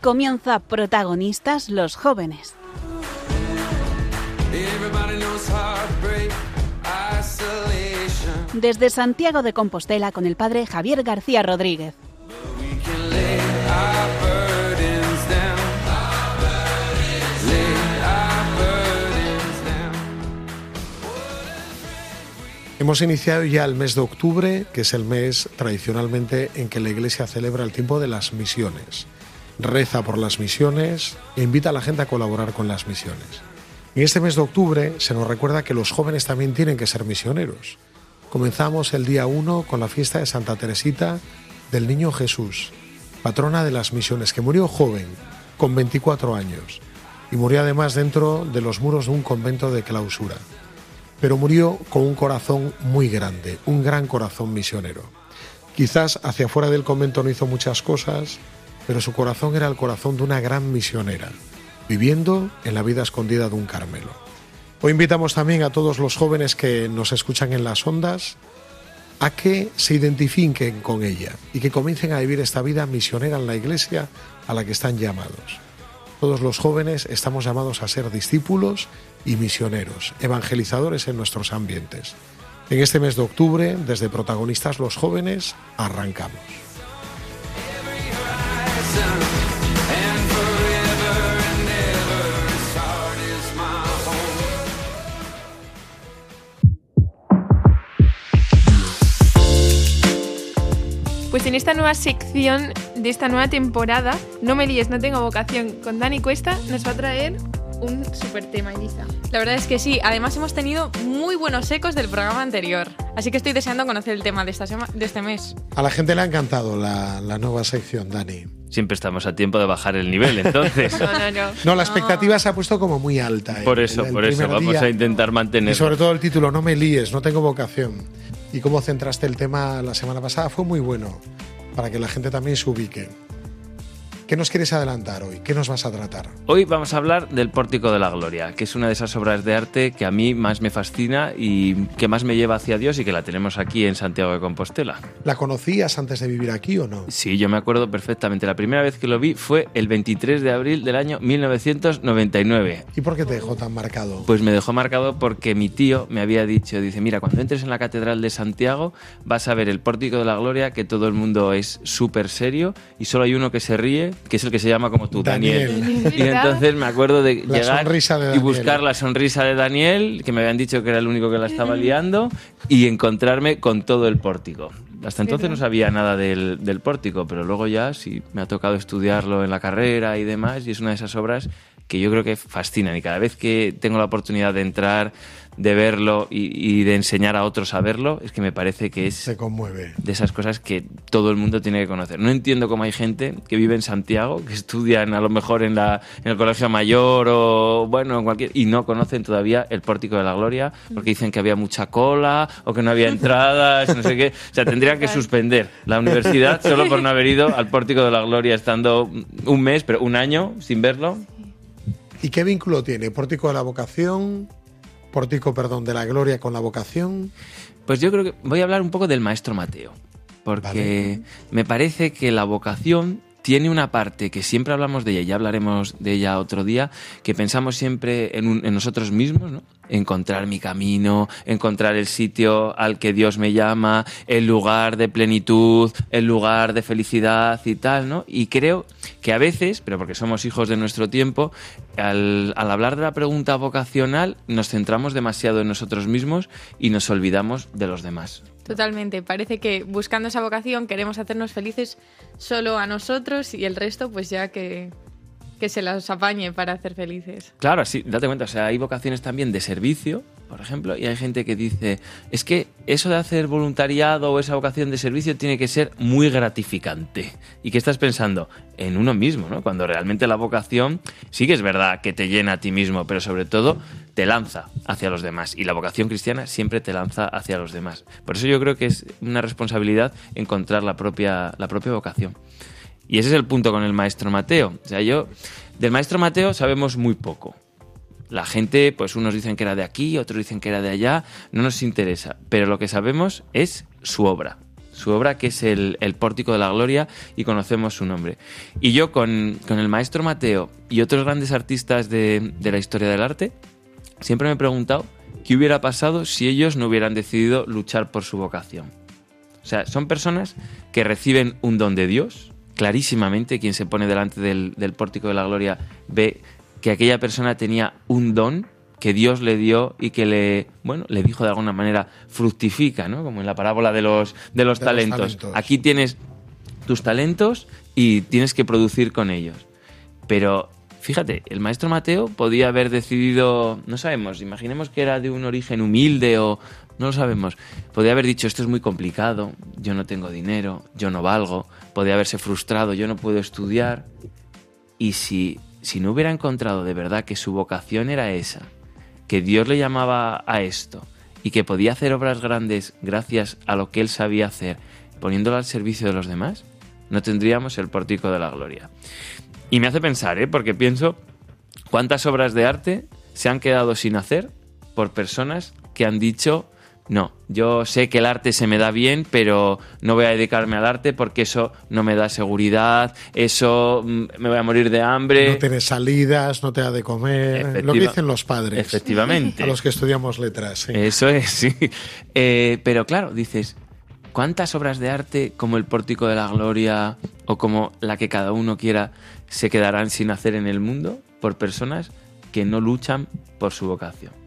comienza protagonistas los jóvenes. Desde Santiago de Compostela con el padre Javier García Rodríguez. Hemos iniciado ya el mes de octubre, que es el mes tradicionalmente en que la Iglesia celebra el tiempo de las misiones. Reza por las misiones e invita a la gente a colaborar con las misiones. En este mes de octubre se nos recuerda que los jóvenes también tienen que ser misioneros. Comenzamos el día 1 con la fiesta de Santa Teresita del Niño Jesús, patrona de las misiones, que murió joven, con 24 años, y murió además dentro de los muros de un convento de clausura pero murió con un corazón muy grande, un gran corazón misionero. Quizás hacia afuera del convento no hizo muchas cosas, pero su corazón era el corazón de una gran misionera, viviendo en la vida escondida de un Carmelo. Hoy invitamos también a todos los jóvenes que nos escuchan en las ondas a que se identifiquen con ella y que comiencen a vivir esta vida misionera en la iglesia a la que están llamados. Todos los jóvenes estamos llamados a ser discípulos y misioneros, evangelizadores en nuestros ambientes. En este mes de octubre, desde protagonistas los jóvenes, arrancamos. Pues en esta nueva sección de esta nueva temporada, No me líes, no tengo vocación, con Dani Cuesta, nos va a traer un super tema, Elisa. La verdad es que sí, además hemos tenido muy buenos ecos del programa anterior, así que estoy deseando conocer el tema de, esta de este mes. A la gente le ha encantado la, nueva sección, Dani. Siempre estamos a tiempo de bajar el nivel, entonces. no, no, no. No, la expectativa se ha puesto como muy alta. Por eso, por eso, vamos a intentar mantener. Y sobre todo el título, No me líes, no tengo vocación. Y cómo centraste el tema la semana pasada fue muy bueno, para que la gente también se ubique. ¿Qué nos quieres adelantar hoy? ¿Qué nos vas a tratar? Hoy vamos a hablar del Pórtico de la Gloria, que es una de esas obras de arte que a mí más me fascina y que más me lleva hacia Dios y que la tenemos aquí en Santiago de Compostela. ¿La conocías antes de vivir aquí o no? Sí, yo me acuerdo perfectamente. La primera vez que lo vi fue el 23 de abril del año 1999. ¿Y por qué te dejó tan marcado? Pues me dejó marcado porque mi tío me había dicho, dice, mira, cuando entres en la Catedral de Santiago vas a ver el Pórtico de la Gloria, que todo el mundo es súper serio y solo hay uno que se ríe que es el que se llama como tú, Daniel. Y entonces me acuerdo de llegar y buscar la sonrisa de Daniel, que me habían dicho que era el único que la estaba liando, y encontrarme con todo el pórtico. Hasta entonces no sabía nada del, del pórtico, pero luego ya sí me ha tocado estudiarlo en la carrera y demás, y es una de esas obras que yo creo que fascinan. Y cada vez que tengo la oportunidad de entrar, de verlo y, de enseñar a otros a verlo, es que me parece que es... Se conmueve. De esas cosas que todo el mundo tiene que conocer. No entiendo cómo hay gente que vive en Santiago, que estudian a lo mejor en, la, en el colegio mayor o bueno, en cualquier... y no conocen todavía el Pórtico de la Gloria porque dicen que había mucha cola o que no había entradas, no sé qué. O sea, tendrían que suspender la universidad solo por no haber ido al Pórtico de la Gloria estando un mes, pero un año sin verlo. ¿Y qué vínculo tiene? ¿Pórtico de la vocación? Pórtico, perdón, de la gloria con la vocación? Pues yo creo que voy a hablar un poco del maestro Mateo, porque me parece que la vocación tiene una parte que siempre hablamos de ella, ya hablaremos de ella otro día, que pensamos siempre en, en nosotros mismos, ¿no? encontrar mi camino, encontrar el sitio al que Dios me llama, el lugar de plenitud, el lugar de felicidad y tal, ¿no? Y creo que a veces, pero porque somos hijos de nuestro tiempo, al, hablar de la pregunta vocacional nos centramos demasiado en nosotros mismos y nos olvidamos de los demás. Totalmente, parece que buscando esa vocación queremos hacernos felices solo a nosotros y el resto pues ya que, que se las apañe para hacer felices. Claro, sí, date cuenta, o sea, hay vocaciones también de servicio, por ejemplo, y hay gente que dice, es que eso de hacer voluntariado o esa vocación de servicio tiene que ser muy gratificante. ¿Y qué estás pensando? En uno mismo, ¿no? Cuando realmente la vocación sí que es verdad que te llena a ti mismo, pero sobre todo te lanza hacia los demás. Y la vocación cristiana siempre te lanza hacia los demás. Por eso yo creo que es una responsabilidad encontrar la propia, la propia vocación. Y ese es el punto con el maestro Mateo. O sea, yo, del maestro Mateo sabemos muy poco. La gente, pues unos dicen que era de aquí, otros dicen que era de allá, no nos interesa. Pero lo que sabemos es su obra. su obra que es el, el Pórtico de la Gloria y conocemos su nombre. Y yo con, con el maestro Mateo y otros grandes artistas de, de la historia del arte, siempre me he preguntado qué hubiera pasado si ellos no hubieran decidido luchar por su vocación. O sea, son personas que reciben un don de Dios, clarísimamente, quien se pone delante del, del pórtico de la gloria ve que aquella persona tenía un don que Dios le dio y que le, bueno, le dijo de alguna manera, fructifica, ¿no? Como en la parábola de los, de los, De los talentos. talentos. Aquí tienes tus talentos y tienes que producir con ellos. Pero fíjate, el maestro Mateo podía haber decidido, no sabemos, imaginemos que era de un origen humilde o no lo sabemos. Podía haber dicho, esto es muy complicado, yo no tengo dinero, yo no valgo, podía haberse frustrado, yo no puedo estudiar. Y si, si no hubiera encontrado de verdad que su vocación era esa, que Dios le llamaba a esto y que podía hacer obras grandes gracias a lo que él sabía hacer, poniéndolo al servicio de los demás, no tendríamos el pórtico de la gloria. Y me hace pensar, ¿eh? porque pienso cuántas obras de arte se han quedado sin hacer por personas que han dicho, no, yo sé que el arte se me da bien, pero no voy a dedicarme al arte porque eso no me da seguridad, eso mm, me voy a morir de hambre. No tienes salidas, no te da de comer. Lo que dicen los padres. Efectivamente. A los que estudiamos letras. sí. Eso es, sí. Eh, pero claro, dices, ¿cuántas obras de arte como el Pórtico de la Gloria o como la que cada uno quiera se quedarán sin hacer en el mundo por personas que no luchan por su vocación?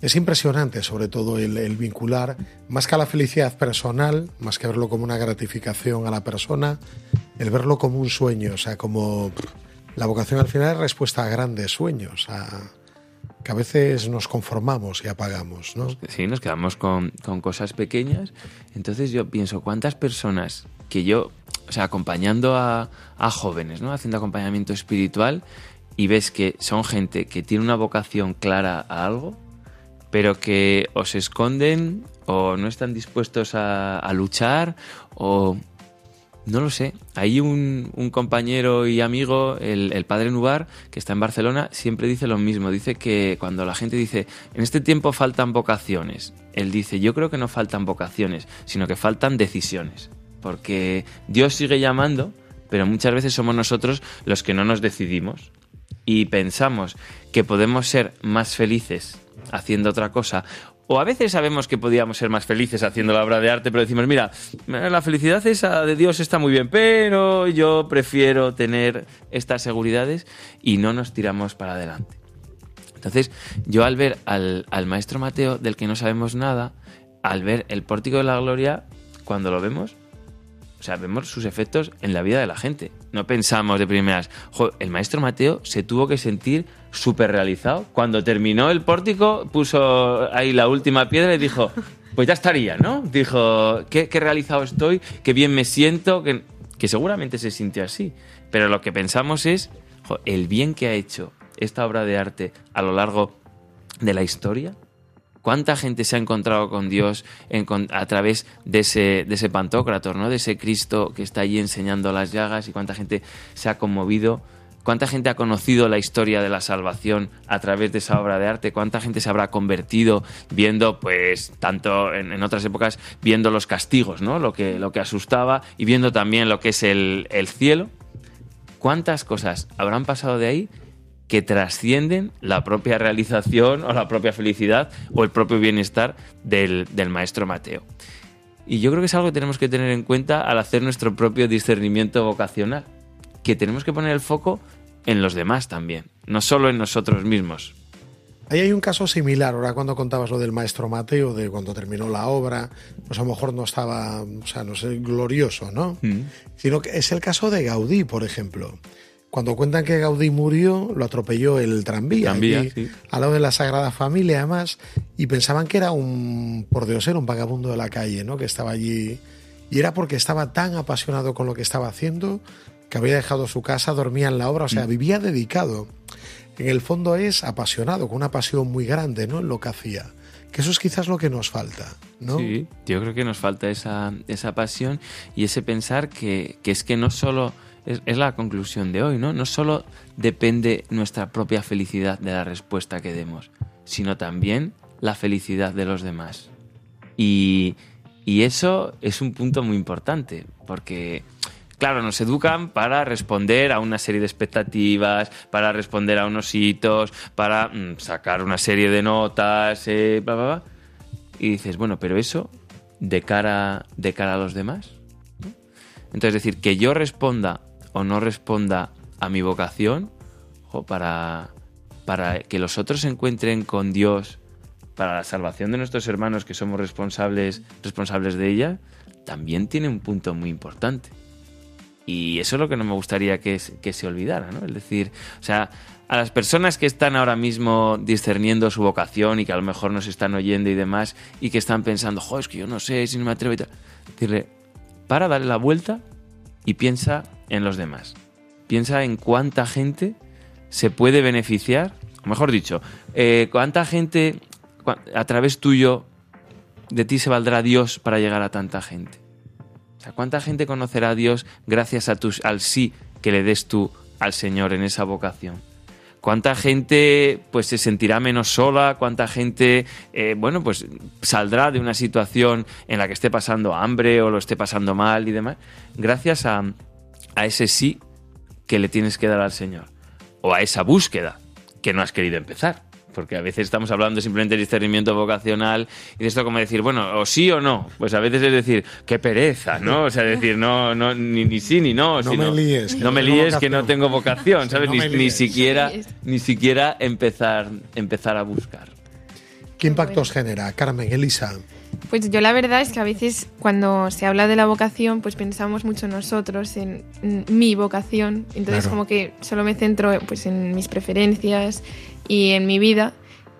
Es impresionante, sobre todo, el, el vincular, más que a la felicidad personal, más que verlo como una gratificación a la persona, el verlo como un sueño, o sea, como la vocación al final es respuesta a grandes sueños, a, que a veces nos conformamos y apagamos, ¿no? Sí, nos quedamos con, con cosas pequeñas. Entonces yo pienso, ¿cuántas personas que yo, o sea, acompañando a, a jóvenes, ¿no? Haciendo acompañamiento espiritual y ves que son gente que tiene una vocación clara a algo, pero que o se esconden o no están dispuestos a, luchar o no lo sé. Hay un, un compañero y amigo, el, el padre Nubar, que está en Barcelona, siempre dice lo mismo. Dice que cuando la gente dice, en este tiempo faltan vocaciones, él dice, yo creo que no faltan vocaciones, sino que faltan decisiones. Porque Dios sigue llamando, pero muchas veces somos nosotros los que no nos decidimos. Y pensamos que podemos ser más felices haciendo otra cosa. O a veces sabemos que podíamos ser más felices haciendo la obra de arte, pero decimos, mira, la felicidad esa de Dios está muy bien, pero yo prefiero tener estas seguridades y no nos tiramos para adelante. Entonces, yo al ver al, al maestro Mateo, del que no sabemos nada, al ver el pórtico de la gloria, cuando lo vemos, o sea, vemos sus efectos en la vida de la gente. No pensamos de primeras, "Jo, el maestro Mateo se tuvo que sentir súper realizado. Cuando terminó el pórtico, puso ahí la última piedra y dijo, pues ya estaría, ¿no? Dijo, qué, realizado estoy, qué bien me siento, que, seguramente se sintió así. Pero lo que pensamos es, "Jo, el bien que ha hecho esta obra de arte a lo largo de la historia, ¿Cuánta gente se ha encontrado con Dios a través de ese, de ese Pantocrator, ¿no? de ese Cristo que está allí enseñando las llagas? ¿Y cuánta gente se ha conmovido? ¿Cuánta gente ha conocido la historia de la salvación a través de esa obra de arte? ¿Cuánta gente se habrá convertido viendo, pues, tanto en, otras épocas, viendo los castigos, ¿no? Lo que, lo que asustaba y viendo también lo que es el, el cielo? ¿Cuántas cosas habrán pasado de ahí que trascienden la propia realización o la propia felicidad o el propio bienestar del, del maestro Mateo? Y yo creo que es algo que tenemos que tener en cuenta al hacer nuestro propio discernimiento vocacional, que tenemos que poner el foco en los demás también, no solo en nosotros mismos. Ahí hay un caso similar, ahora cuando contabas lo del maestro Mateo, de cuando terminó la obra, pues a lo mejor no estaba, o sea, no sé, glorioso, ¿no? Sino que es el caso de Gaudí, por ejemplo. Cuando cuentan que Gaudí murió, lo atropelló el tranvía, Tranvía, allí, sí. al lado de la Sagrada Familia, además, y pensaban que era un, por Dios, era un vagabundo de la calle, ¿no? Que estaba allí. Y era porque estaba tan apasionado con lo que estaba haciendo que había dejado su casa, dormía en la obra, o sea, vivía dedicado. En el fondo es apasionado, con una pasión muy grande, ¿no? En lo que hacía. Que eso es quizás lo que nos falta, ¿no? Sí, yo creo que nos falta esa, esa pasión y ese pensar que, que es que no solo, es, es la conclusión de hoy, ¿no? No solo depende nuestra propia felicidad de la respuesta que demos, sino también la felicidad de los demás. Y, Y eso es un punto muy importante, porque, claro, nos educan para responder a una serie de expectativas, para responder a unos hitos, para mm, sacar una serie de notas, eh, bla, bla, bla. Y dices, bueno, pero eso de cara, de cara a los demás. Entonces, decir, que yo responda o no responda a mi vocación, jo, para, para que los otros se encuentren con Dios, para la salvación de nuestros hermanos que somos responsables, responsables de ella, también tiene un punto muy importante. Y eso es lo que no me gustaría que, se- olvidara, ¿no? Es decir, o sea, a las personas que están ahora mismo discerniendo su vocación y que a lo mejor nos están oyendo y demás, y que están pensando, jo, es que yo no sé si no me atrevo y tal, decirle, para, dale la vuelta y piensa en los demás. Piensa en cuánta gente se puede beneficiar, o mejor dicho, eh, cuánta gente a través tuyo de ti se valdrá Dios para llegar a tanta gente. ¿Cuánta gente conocerá a Dios gracias a tus, al sí que le des tú al Señor en esa vocación? ¿Cuánta gente pues se sentirá menos sola? ¿Cuánta gente eh, bueno pues saldrá de una situación en la que esté pasando hambre o lo esté pasando mal y demás? Gracias a, a ese sí que le tienes que dar al Señor. O a esa búsqueda que no has querido empezar. Porque a veces estamos hablando simplemente de discernimiento vocacional y de esto como decir, bueno, o sí o no. Pues a veces es decir, qué pereza, ¿no? O sea, decir, no, no, ni, ni sí ni no. No sino, me líes, que No me tengo líes que no vocación. tengo vocación, Sí, ¿sabes? no ni, ni siquiera, ni siquiera empezar, empezar a buscar. ¿Qué impactos genera? Carmen, Elisa. Pues yo la verdad es que a veces cuando se habla de la vocación, pues pensamos mucho nosotros en, mi vocación. Entonces Claro. como que solo me centro pues en mis preferencias y en mi vida.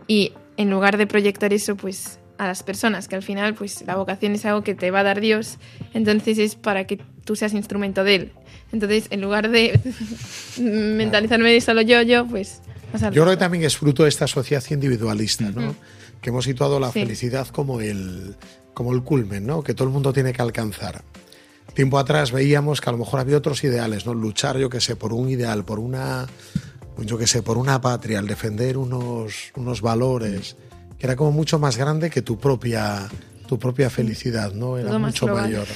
Y en lugar de proyectar eso pues a las personas, que al final pues la vocación es algo que te va a dar Dios, entonces es para que tú seas instrumento de Él. Entonces en lugar de mentalizarme de solo yo, yo, pues... Yo creo que también es fruto de esta sociedad individualista, ¿no? Que hemos situado la Sí. felicidad como el, como el culmen, ¿no? Que todo el mundo tiene que alcanzar. Tiempo atrás veíamos que a lo mejor había otros ideales, ¿no? Luchar, yo qué sé, por un ideal, por una, yo qué sé, por una patria, al defender unos, unos valores, que era como mucho más grande que tu propia, tu propia felicidad, ¿no? Era Todo mucho mayor.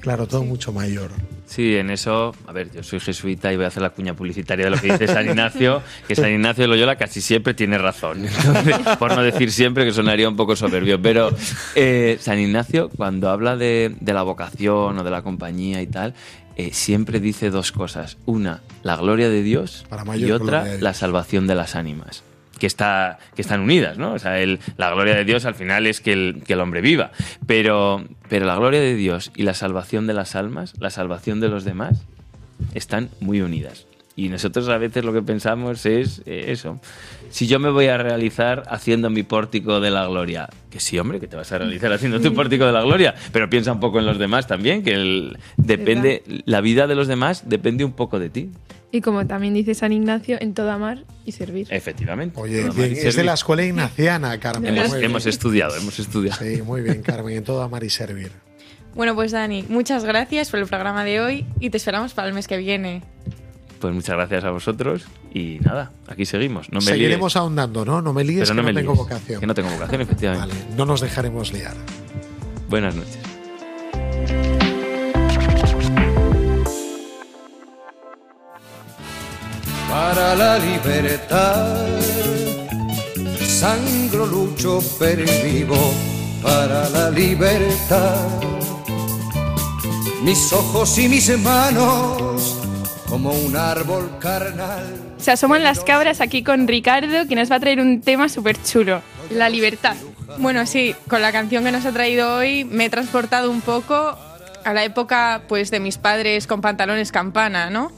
Claro, todo mucho mayor. Sí, en eso, a ver, yo soy jesuita y voy a hacer la cuña publicitaria de lo que dice San Ignacio, que San Ignacio de Loyola casi siempre tiene razón. Entonces, por no decir siempre que sonaría un poco soberbio, pero eh, San Ignacio cuando habla de, de la vocación o de la compañía y tal, eh, siempre dice dos cosas. Una, la gloria de Dios Para mayor y otra, la salvación de las ánimas. Que, está, que están unidas, ¿no? O sea, el- la gloria de Dios al final es que el, que el hombre viva. Pero, pero la gloria de Dios y la salvación de las almas, la salvación de los demás, están muy unidas. Y nosotros a veces lo que pensamos es eh, eso. Si yo me voy a realizar haciendo mi pórtico de la gloria, que sí, hombre, que te vas a realizar haciendo tu pórtico de la gloria, pero piensa un poco en los demás también, que el- depende, la vida de los demás depende un poco de ti. Y como también dice San Ignacio, en todo amar y servir. Efectivamente. Oye, bien, es de la escuela ignaciana, Carmen. Hemos, hemos estudiado, hemos estudiado. Sí, muy bien, Carmen, en todo amar y servir. Bueno, pues Dani, muchas gracias por el programa de hoy y te esperamos para el mes que viene. Pues muchas gracias a vosotros y nada, aquí seguimos. No me Seguiremos líes, ahondando, ¿no? No me líes, pero que no no, me tengo líes, vocación. Que no tengo vocación, efectivamente. Vale, no nos dejaremos liar. Buenas noches. Para la libertad. Sangro, lucho, pervivo para la libertad. Mis ojos y mis manos como un árbol carnal. Se asoman las cabras aquí con Ricardo, que nos va a traer un tema súper chulo. La libertad. Bueno, sí, con la canción que nos ha traído hoy me he transportado un poco a la época pues de mis padres con pantalones campana, ¿no?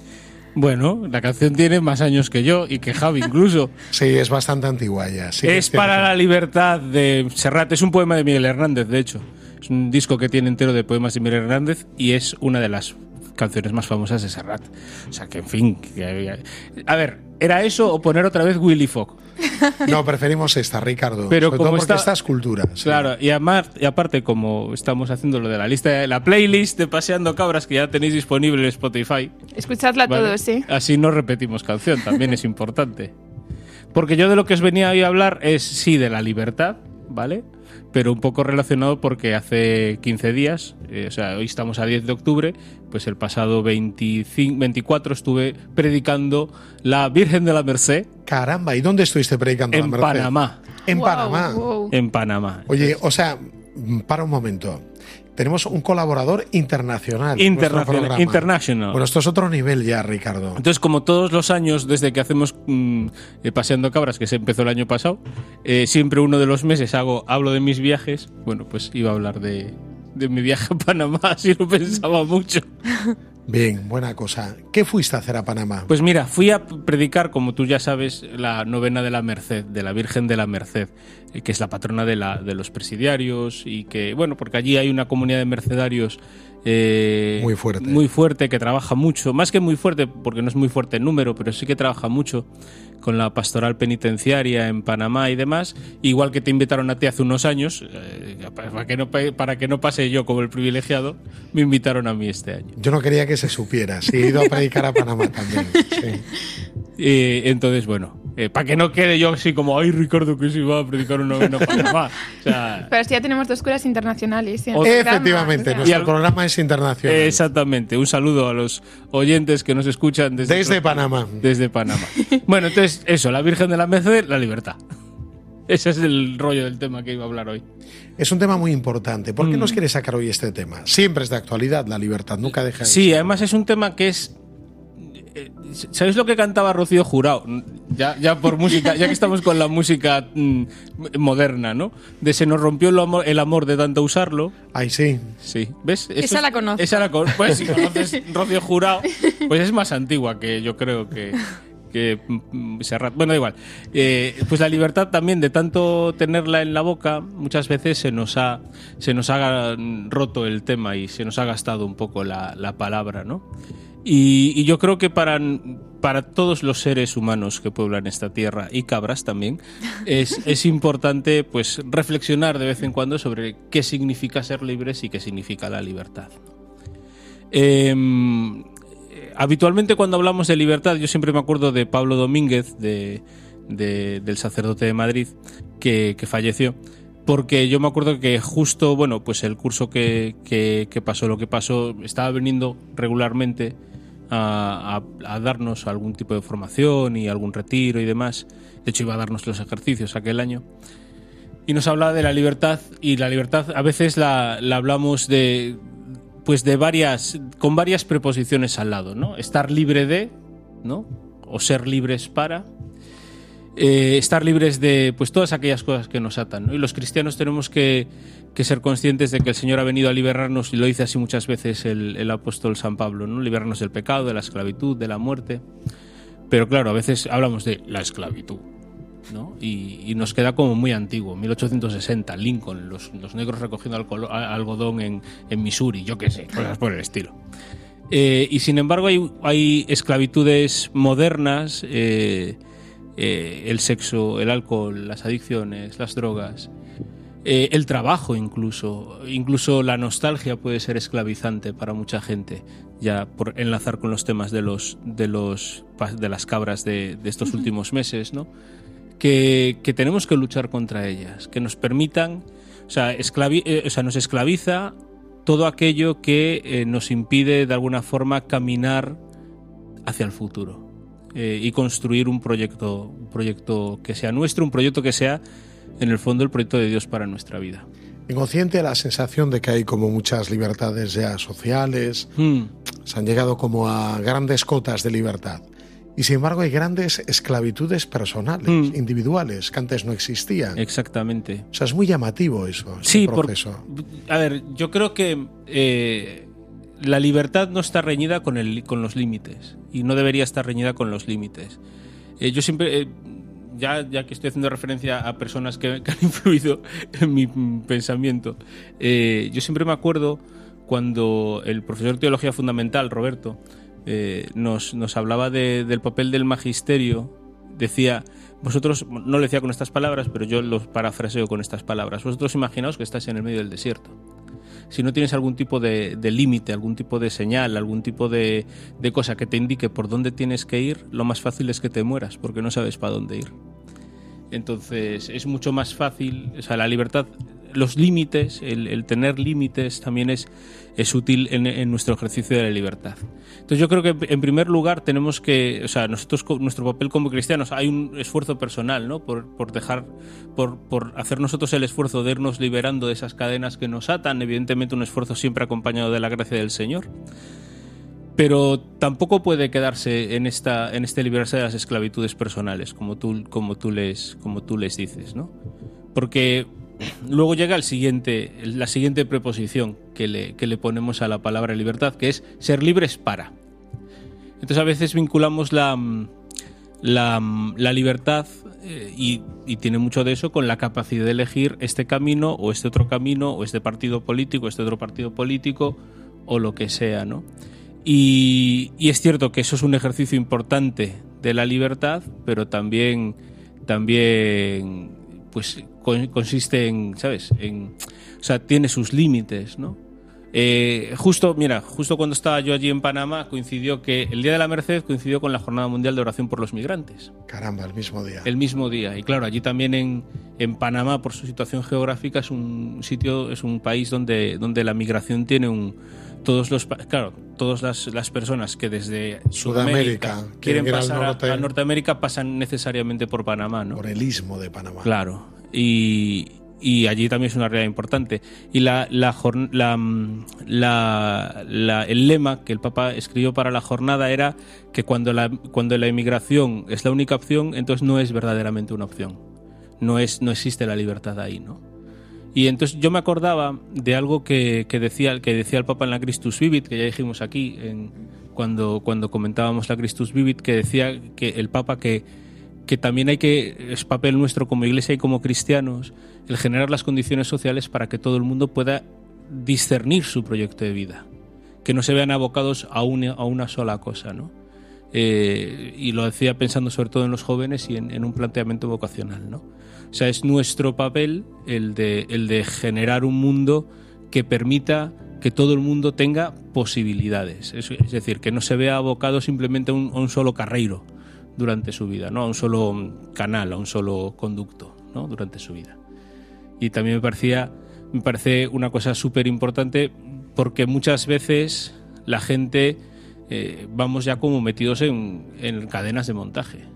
Bueno, la canción tiene más años que yo y que Javi incluso. Sí, es bastante antigua ya. sí es para la libertad de Serrat. Es un poema de Miguel Hernández, de hecho. Es un disco que tiene entero de poemas de Miguel Hernández y es una de las canciones más famosas de Serrat. O sea que, en fin. que- a ver, ¿era eso o poner otra vez Willy Fogg? No, preferimos esta, Ricardo. Pero Sobre todo como porque está- esta es cultura. sí. Claro, y, amar- y aparte, como estamos haciendo lo de la lista, la playlist de Paseando Cabras que ya tenéis disponible en Spotify, Escuchadla ¿vale? todos, ¿eh? Así no repetimos canción, también es importante. Porque yo de lo que os venía hoy a hablar es, sí, de la libertad, ¿vale? Pero un poco relacionado porque hace 15 días, eh, o sea, hoy estamos a 10 de octubre, pues el pasado 25, 24 estuve predicando la Virgen de la Merced Caramba, ¿y dónde estuviste predicando la en Merced? Panamá. En Wow, Panamá. wow. En Panamá. Oye, o sea, para un momento. Tenemos un colaborador internacional. Internacional- programa. international. Bueno, esto es otro nivel ya, Ricardo. Entonces, como todos los años, desde que hacemos mm, eh, Paseando Cabras, que se empezó el año pasado, eh, siempre uno de los meses hago, hablo de mis viajes. Bueno, pues iba a hablar de, de mi viaje a Panamá, así lo pensaba mucho. Bien, buena cosa. ¿Qué fuiste a hacer a Panamá? Pues mira, fui a predicar, como tú ya sabes, la novena de la Merced, de la Virgen de la Merced, eh, que es la patrona de, la, de los presidiarios y que, bueno, porque allí hay una comunidad de mercedarios eh, Muy fuerte. muy fuerte, que trabaja mucho, más que muy fuerte, porque no es muy fuerte en número, pero sí que trabaja mucho con la pastoral penitenciaria en Panamá y demás, igual que te invitaron a ti hace unos años, eh, para, que no, pa- para que no pase yo como el privilegiado, me invitaron a mí este año. Yo no quería que se supiera. Sí, he ido a predicar a Panamá también. sí. Eh, entonces, bueno, para que no quede yo así como, ay, Ricardo, que se iba a predicar una novena a Panamá. O sea, Pero sí, ya tenemos dos curas internacionales. en el programa, Efectivamente, o sea. nuestro Y al- programa es internacional. exactamente. Un saludo a los oyentes que nos escuchan desde, Desde Panamá. Desde Panamá. Bueno, entonces, eso, la Virgen de la Merced, la libertad. Ese es el rollo del tema que iba a hablar hoy. Es un tema muy importante. ¿Por qué Mm. nos quiere sacar hoy este tema? Siempre es de actualidad la libertad, nunca deja de Sí, ser. además es un tema que es. Eh, ¿Sabéis lo que cantaba Rocío Jurado? Ya, ya por música, ya que estamos con la música mm, moderna, ¿no? De se nos rompió el amor, el amor de tanto usarlo. Ay, sí. Sí, ¿ves? Eso Esa es- la conozco. Esa la con- Pues si conoces Rocío Jurado, pues es más antigua que yo creo que, que mm, Serrat. Bueno, da igual. Eh, pues la libertad también, de tanto tenerla en la boca, muchas veces se nos ha, se nos ha roto el tema y se nos ha gastado un poco la, la palabra, ¿no? Y, y yo creo que para, para todos los seres humanos que pueblan esta tierra y cabras también, es, es importante pues reflexionar de vez en cuando sobre qué significa ser libres y qué significa la libertad. Em, eh, habitualmente cuando hablamos de libertad, yo siempre me acuerdo de Pablo Domínguez, de, de- del sacerdote de Madrid, que, que falleció. Porque yo me acuerdo que justo, bueno, pues el curso que, que- que pasó, lo que pasó, estaba viniendo regularmente a, darnos algún tipo de formación y algún retiro y demás. De hecho, iba a darnos los ejercicios aquel año. Y nos hablaba de la libertad, y la libertad a veces la, la hablamos de, pues de varias, con varias preposiciones al lado, ¿no? Estar libre de, ¿no? O ser libres para. eh, estar libres de pues todas aquellas cosas que nos atan. ¿no? Y los cristianos tenemos que, que ser conscientes de que el Señor ha venido a liberarnos, y lo dice así muchas veces el, el apóstol San Pablo, ¿no? Liberarnos del pecado, de la esclavitud, de la muerte. Pero claro, a veces hablamos de la esclavitud. ¿no? Y, y nos queda como muy antiguo, 1860, Lincoln, los, los negros recogiendo algodón en, en Missouri, yo qué sé, cosas por el estilo. Eh, y sin embargo hay, hay esclavitudes modernas, eh, eh, el sexo, el alcohol, las adicciones, las drogas, eh, el trabajo incluso, incluso la nostalgia puede ser esclavizante para mucha gente, ya por enlazar con los temas de los de los de las cabras de, de estos últimos meses, ¿no? Que, que tenemos que luchar contra ellas, que nos permitan, o sea, esclavi- eh, o sea nos esclaviza todo aquello que eh, nos impide de alguna forma caminar hacia el futuro y construir un proyecto, un proyecto que sea nuestro, un proyecto que sea en el fondo el proyecto de Dios para nuestra vida. Inconsciente la sensación de que hay como muchas libertades ya sociales, Hmm, se han llegado como a grandes cotas de libertad. Y sin embargo hay grandes esclavitudes personales, Mm. individuales, que antes no existían. exactamente. O sea, es muy llamativo eso, Sí, por- proceso. a ver, yo creo que eh, la libertad no está reñida con, el, con los límites y no debería estar reñida con los límites. Eh, yo siempre, eh, ya, ya que estoy haciendo referencia a personas que, han influido en mi pensamiento, eh, yo siempre me acuerdo cuando el profesor de teología fundamental, Roberto, eh, nos, nos hablaba de- del papel del magisterio, decía, vosotros, no lo decía con estas palabras, pero yo los parafraseo con estas palabras, vosotros imaginaos que estáis en el medio del desierto. Si no tienes algún tipo de, de límite, algún tipo de señal, algún tipo de, de cosa que te indique por dónde tienes que ir, lo más fácil es que te mueras, porque no sabes para dónde ir. Entonces es mucho más fácil, o sea, la libertad, los límites, el, el tener límites también es, es útil en, en nuestro ejercicio de la libertad. Entonces yo creo que en primer lugar tenemos que, o sea, nosotros nuestro papel como cristianos hay un esfuerzo personal, ¿no? Por, por dejar, por, por hacer nosotros el esfuerzo de irnos liberando de esas cadenas que nos atan, evidentemente un esfuerzo siempre acompañado de la gracia del Señor pero tampoco puede quedarse en esta en este liberarse de las esclavitudes personales como tú como tú les como tú les dices no porque luego llega el siguiente la siguiente preposición que le, ponemos a la palabra libertad que es ser libres para. Entonces a veces vinculamos la la, la libertad eh, y, y tiene mucho de eso con la capacidad de elegir este camino o este otro camino o este partido político este otro partido político o lo que sea no y, y, es cierto que eso es un ejercicio importante de la libertad, pero también, también pues con, consiste en, ¿sabes? En, o sea, tiene sus límites, ¿no? Eh, justo, mira, justo cuando estaba yo allí en Panamá coincidió que el Día de la Merced coincidió con la Jornada Mundial de Oración por los Migrantes. Caramba, el mismo día. El mismo día. Y claro, allí también en, en Panamá, por su situación geográfica, es un sitio, es un país donde, donde la migración tiene un, todos los claro todas las, las personas que desde Sudamérica, Sudamérica quieren, pasar norte, a, Norteamérica pasan necesariamente por Panamá no por el istmo de Panamá. Claro. Y, y allí también es una realidad importante. Y la, la, la, la, la, el lema que el Papa escribió para la jornada era que cuando la, cuando la inmigración es la única opción entonces no es verdaderamente una opción. No es no existe la libertad ahí no y entonces yo me acordaba de algo que, que, decía, que decía el Papa en la Christus Vivit, que ya dijimos aquí cuando, cuando comentábamos la Christus Vivit, que decía que el Papa que, que también hay que, es papel nuestro como iglesia y como cristianos, el generar las condiciones sociales para que todo el mundo pueda discernir su proyecto de vida, que no se vean abocados a una, a una sola cosa, ¿no? Eh, y lo decía pensando sobre todo en los jóvenes y en, en un planteamiento vocacional, ¿no? O sea, es nuestro papel el de, generar un mundo que permita que todo el mundo tenga posibilidades. Es, decir, que no se vea abocado simplemente a un, solo carreiro durante su vida, ¿no? a un solo canal, a un solo conducto ¿no? durante su vida. Y también me parecía me parece una cosa súper importante porque muchas veces la gente eh, vamos ya como metidos en cadenas de montaje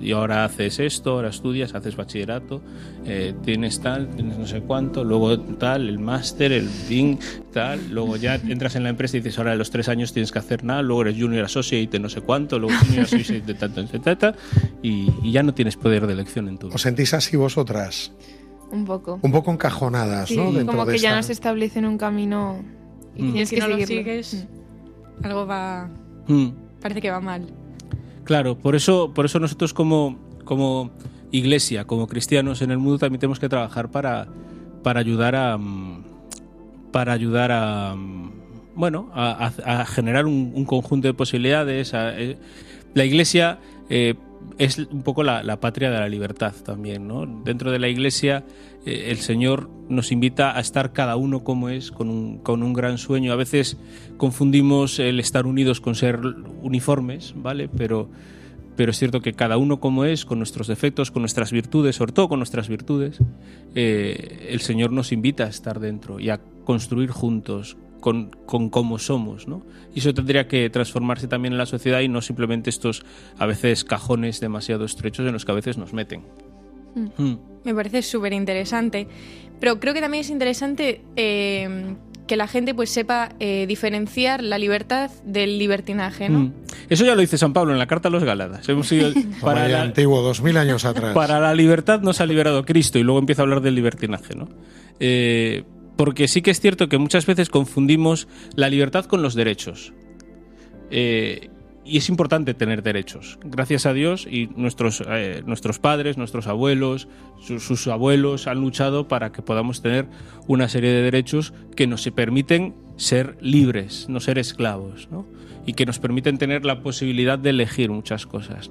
y ahora haces esto, ahora estudias, haces bachillerato, eh, tienes tal, tienes no sé cuánto, luego tal, el máster, el DIN, tal, luego ya entras en la empresa y dices, ahora a los tres años tienes que hacer nada, luego eres junior associate no sé cuánto, luego junior associate de tanto, etc. Y, y, ya no tienes poder de elección en tu vida. ¿Os sentís así vosotras? Un poco. Un poco encajonadas, sí, ¿no? Dentro como que de ya no se establece en un camino y mm. tienes si que no seguirlo. lo sigues, mm. algo va... Mm. Parece que va mal. Claro, por eso, por eso nosotros como, como iglesia, como cristianos en el mundo, también tenemos que trabajar para, para ayudar a para ayudar a bueno a, generar un, un, conjunto de posibilidades. Eh, la iglesia eh, es un poco la, la, patria de la libertad también, ¿no? Dentro de la iglesia eh, el Señor nos invita a estar cada uno como es, con un, con un gran sueño. A veces confundimos el estar unidos con ser uniformes, ¿vale? Pero, pero es cierto que cada uno como es, con nuestros defectos, con nuestras virtudes, sobre todo con nuestras virtudes, eh, el Señor nos invita a estar dentro y a construir juntos, con, con, cómo somos, ¿no? Y eso tendría que transformarse también en la sociedad y no simplemente estos a veces cajones demasiado estrechos en los que a veces nos meten. Mm. Mm. Me parece súper interesante, pero creo que también es interesante eh, que la gente pues sepa eh, diferenciar la libertad del libertinaje, ¿no? Mm. Eso ya lo dice San Pablo en la carta a los. Hemos ido para la, antiguo, dos mil años atrás. Para la libertad nos ha liberado Cristo y luego empieza a hablar del libertinaje, ¿no? Eh, porque sí que es cierto que muchas veces confundimos la libertad con los derechos. Eh, y es importante tener derechos. Gracias a Dios y nuestros, eh, nuestros padres, nuestros abuelos, sus, abuelos han luchado para que podamos tener una serie de derechos que nos permiten ser libres, no ser esclavos, ¿no? y que nos permiten tener la posibilidad de elegir muchas cosas.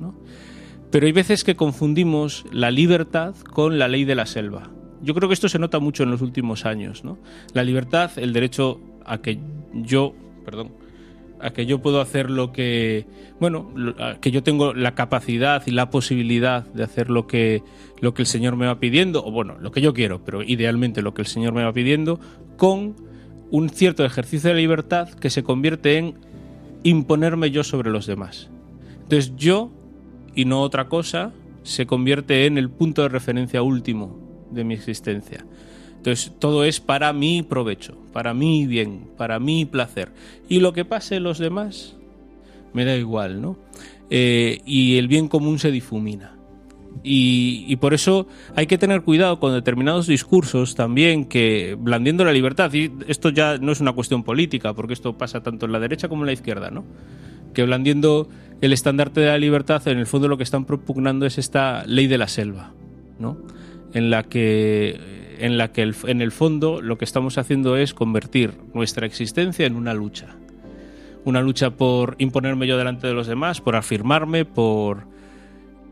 Pero hay veces que confundimos la libertad con la ley de la selva. Yo creo que esto se nota mucho en los últimos años. ¿no? La libertad, el derecho a que yo, perdón, a que yo puedo hacer lo que, bueno, que yo tengo la capacidad y la posibilidad de hacer lo que, lo que el Señor me va pidiendo, o bueno, lo que yo quiero, pero idealmente lo que el Señor me va pidiendo, con un cierto ejercicio de libertad que se convierte en imponerme yo sobre los demás. Entonces yo, y no otra cosa, se convierte en el punto de referencia último de mi existencia. Entonces todo es para mi provecho, para mi bien, para mi placer. Y lo que pase los demás, me da igual, ¿no? Eh, y el bien común se difumina. Y, por eso hay que tener cuidado con determinados discursos también que blandiendo la libertad, y esto ya no es una cuestión política, porque esto pasa tanto en la derecha como en la izquierda, ¿no? Que blandiendo el estandarte de la libertad, en el fondo lo que están propugnando es esta ley de la selva, ¿no? En la que en la que en el fondo lo que estamos haciendo es convertir nuestra existencia en una lucha. Una lucha por imponerme yo delante de los demás, por afirmarme, por,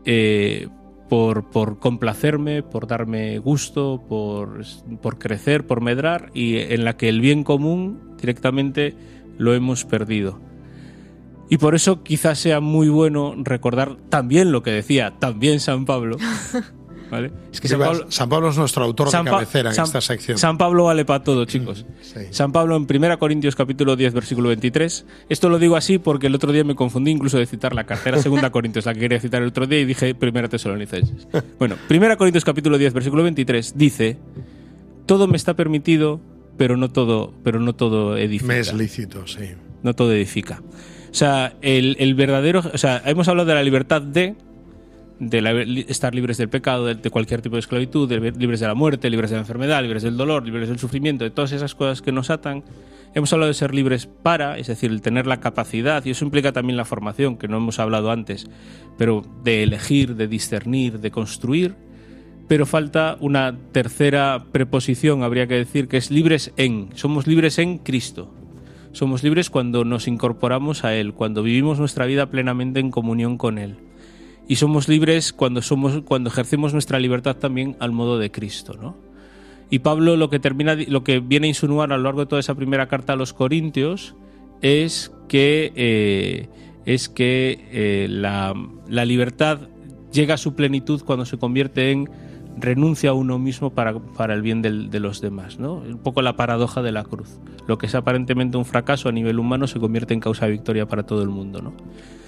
eh, por, por, complacerme, por darme gusto, por, por crecer, por medrar, y en la que el bien común directamente lo hemos perdido. Y por eso quizás sea muy bueno recordar también lo que decía también San Pablo, Es que San Pablo, es nuestro autor de cabecera en esta sección. San Pablo vale para todo, chicos. San Pablo en 1 Corintios capítulo 10, versículo 23. Esto lo digo así porque el otro día me confundí incluso de citar la cartera segunda Corintios, la que quería citar el otro día, y dije primera Tesalonicenses. Bueno, 1 Corintios capítulo 10, versículo 23 dice, todo me está permitido, pero no todo, pero no todo edifica. Me es lícito, sí. No todo edifica. O sea, el, el verdadero, o sea, hemos hablado de la libertad de, de estar libres del pecado, de, cualquier tipo de esclavitud, libres de la muerte, libres de la enfermedad, libres del dolor, libres del sufrimiento, de todas esas cosas que nos atan. Hemos hablado de ser libres para, es decir, el tener la capacidad, y eso implica también la formación, que no hemos hablado antes, pero de elegir, de discernir, de construir, pero falta una tercera preposición, habría que decir, que es libres en. Somos libres en Cristo. Somos libres cuando nos incorporamos a Él, cuando vivimos nuestra vida plenamente en comunión con Él y somos libres cuando somos cuando ejercemos nuestra libertad también al modo de Cristo, ¿no? Y Pablo lo que termina lo que viene a insinuar a lo largo de toda esa primera carta a los Corintios es que eh, es que eh, la, la, libertad llega a su plenitud cuando se convierte en renuncia a uno mismo para, para el bien de los demás, ¿no? Un poco la paradoja de la cruz. Lo que es aparentemente un fracaso a nivel humano se convierte en causa de victoria para todo el mundo, ¿no?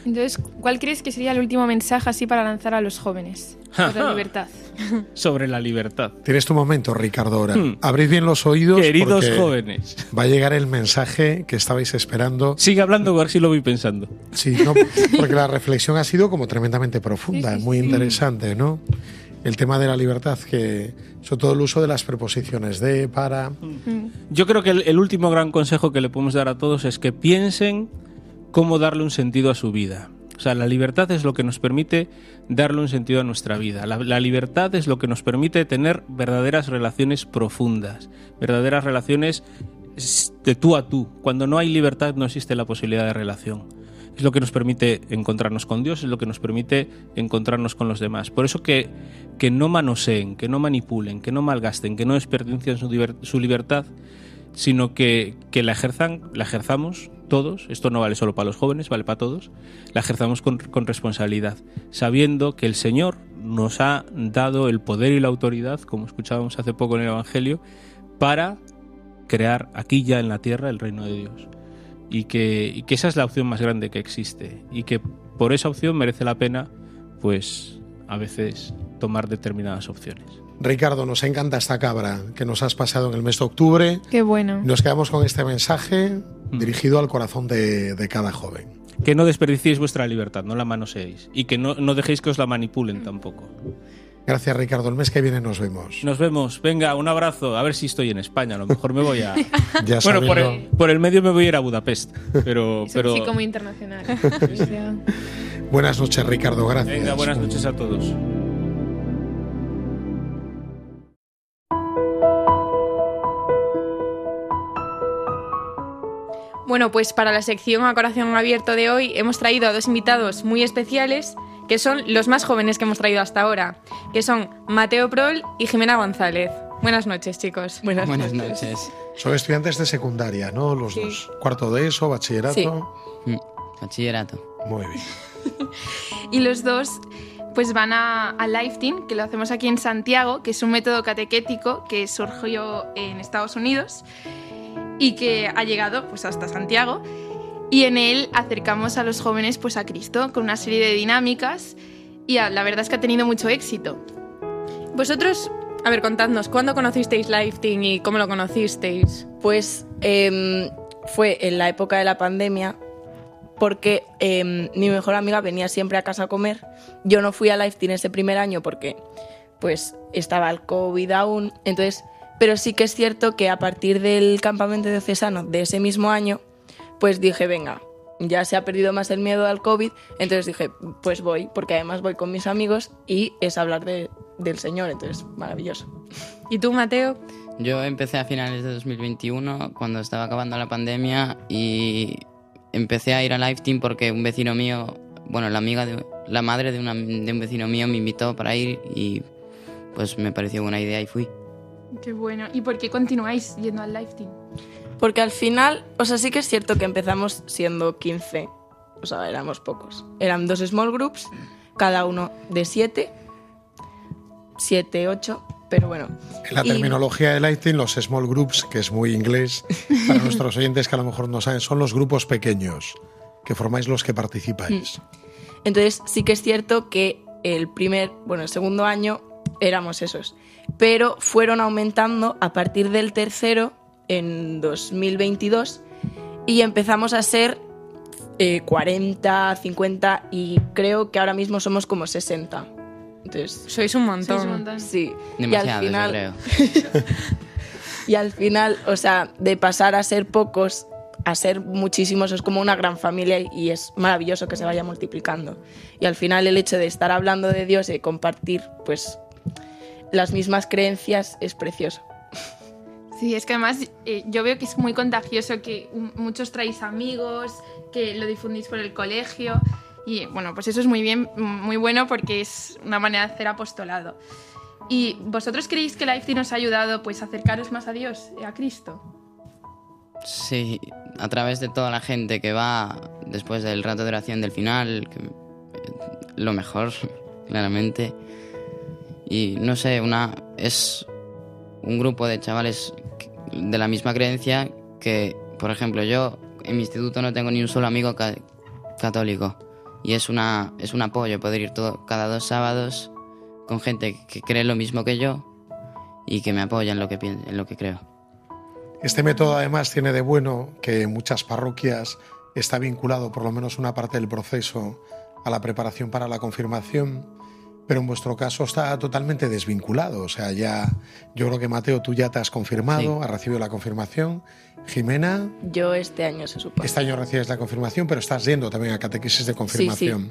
Entonces, ¿cuál crees que sería el último mensaje así para lanzar a los jóvenes sobre la libertad? sobre la libertad. Tienes tu momento, Ricardo. Ahora, hmm. abrid bien los oídos. Queridos jóvenes. Va a llegar el mensaje que estabais esperando. Sigue hablando, a ver si lo voy pensando. Sí, porque la reflexión ha sido como tremendamente profunda, muy interesante, ¿no? El tema de la libertad, que sobre todo el uso de las preposiciones de, para. Hmm. Yo creo que el último gran consejo que le podemos dar a todos es que piensen cómo darle un sentido a su vida. O sea, la libertad es lo que nos permite darle un sentido a nuestra vida. La, libertad es lo que nos permite tener verdaderas relaciones profundas, verdaderas relaciones de tú a tú. Cuando no hay libertad no existe la posibilidad de relación. Es lo que nos permite encontrarnos con Dios, es lo que nos permite encontrarnos con los demás. Por eso que, que no manoseen, que no manipulen, que no malgasten, que no desperdicien su, libertad, sino que, que la, ejerzan, la ejerzamos todos, esto no vale solo para los jóvenes, vale para todos, la ejerzamos con, responsabilidad, sabiendo que el Señor nos ha dado el poder y la autoridad, como escuchábamos hace poco en el Evangelio, para crear aquí ya en la tierra el reino de Dios. Y que, y que esa es la opción más grande que existe. Y que por esa opción merece la pena, pues, a veces tomar determinadas opciones. Ricardo, nos encanta esta cabra que nos has pasado en el mes de octubre. Qué bueno. Nos quedamos con este mensaje mm. dirigido al corazón de, cada joven. Que no desperdiciéis vuestra libertad, no la manoseéis. Y que no, no dejéis que os la manipulen tampoco. Gracias, Ricardo. El mes que viene nos vemos. Nos vemos. Venga, un abrazo. A ver si estoy en España. A lo mejor me voy a. bueno, por el, por el, medio me voy a ir a Budapest. Pero, es pero... un chico muy internacional. buenas noches, Ricardo. Gracias. Venga, buenas noches a todos. Bueno, pues para la sección A Corazón Abierto de hoy hemos traído a dos invitados muy especiales, que son los más jóvenes que hemos traído hasta ahora, que son Mateo Prol y Jimena González. Buenas noches, chicos. Buenas, Buenas noches. noches. Son estudiantes de secundaria, ¿no? Los Sí. dos. Cuarto de eso, bachillerato. Sí. Mm, Bachillerato. Muy bien. Y los dos pues van a, a Lifting, que lo hacemos aquí en Santiago, que es un método catequético que surgió en Estados Unidos y que ha llegado pues hasta Santiago. Y en él acercamos a los jóvenes pues a Cristo con una serie de dinámicas y a- la verdad es que ha tenido mucho éxito. Vosotros, a ver, contadnos, ¿cuándo conocisteis Lifting y cómo lo conocisteis? Pues em, fue en la época de la pandemia porque em, mi mejor amiga venía siempre a casa a comer. Yo no fui a Lifting ese primer año porque pues estaba el COVID aún. Entonces, pero sí que es cierto que a partir del campamento diocesano de ese mismo año, pues dije, venga, ya se ha perdido más el miedo al COVID. Entonces dije, pues voy, porque además voy con mis amigos y es hablar de- del Señor. Entonces, maravilloso. ¿Y tú, Mateo? Yo empecé a finales de 2021, cuando estaba acabando la pandemia, y empecé a ir a Lifeteam porque un vecino mío, bueno, la amiga de la madre de, una- de un vecino mío me invitó para ir y pues me pareció buena idea y fui. Qué bueno. ¿Y por qué continuáis yendo al Lifting? Porque al final, o sea, sí que es cierto que empezamos siendo 15, o sea, éramos pocos. Eran dos small groups, cada uno de 7, 7, 8, pero bueno. En la Y- terminología de Lighting, los small groups, que es muy inglés, para nuestros oyentes que a lo mejor no saben, son los grupos pequeños, que formáis los que participáis. Entonces sí que es cierto que el primer, bueno, el segundo año éramos esos, pero fueron aumentando a partir del tercero en 2022 y empezamos a ser eh, 40, 50 y creo que ahora mismo somos como 60. Entonces, Sois un montón. Sois un montón. sí. Demasiado, y al final, yo creo. Y al final, o sea, de pasar a ser pocos a ser muchísimos es como una gran familia y es maravilloso que se vaya multiplicando. Y al final el hecho de estar hablando de Dios y compartir pues las mismas creencias es precioso. Sí, es que además eh, yo veo que es muy contagioso, que muchos traéis amigos, que lo difundís por el colegio. Y bueno, pues eso es muy bien, muy bueno porque es una manera de hacer apostolado. ¿Y vosotros creéis que la IFTI nos ha ayudado pues, a acercaros más a Dios, eh, a Cristo? Sí, a través de toda la gente que va después del rato de oración del final, que, eh, lo mejor, claramente. Y no sé, una es un grupo de chavales de la misma creencia que, por ejemplo, yo en mi instituto no tengo ni un solo amigo ca- católico. Y es, una, es un apoyo poder ir todo, cada dos sábados con gente que cree lo mismo que yo y que me apoya en lo que, en lo que creo. Este método además tiene de bueno que en muchas parroquias está vinculado por lo menos una parte del proceso a la preparación para la confirmación, pero en vuestro caso está totalmente desvinculado. O sea, ya yo creo que Mateo, tú ya te has confirmado, Sí. has recibido la confirmación. Jimena, Yo este año se supone. este año recibes la confirmación, pero estás yendo también a catequesis de confirmación,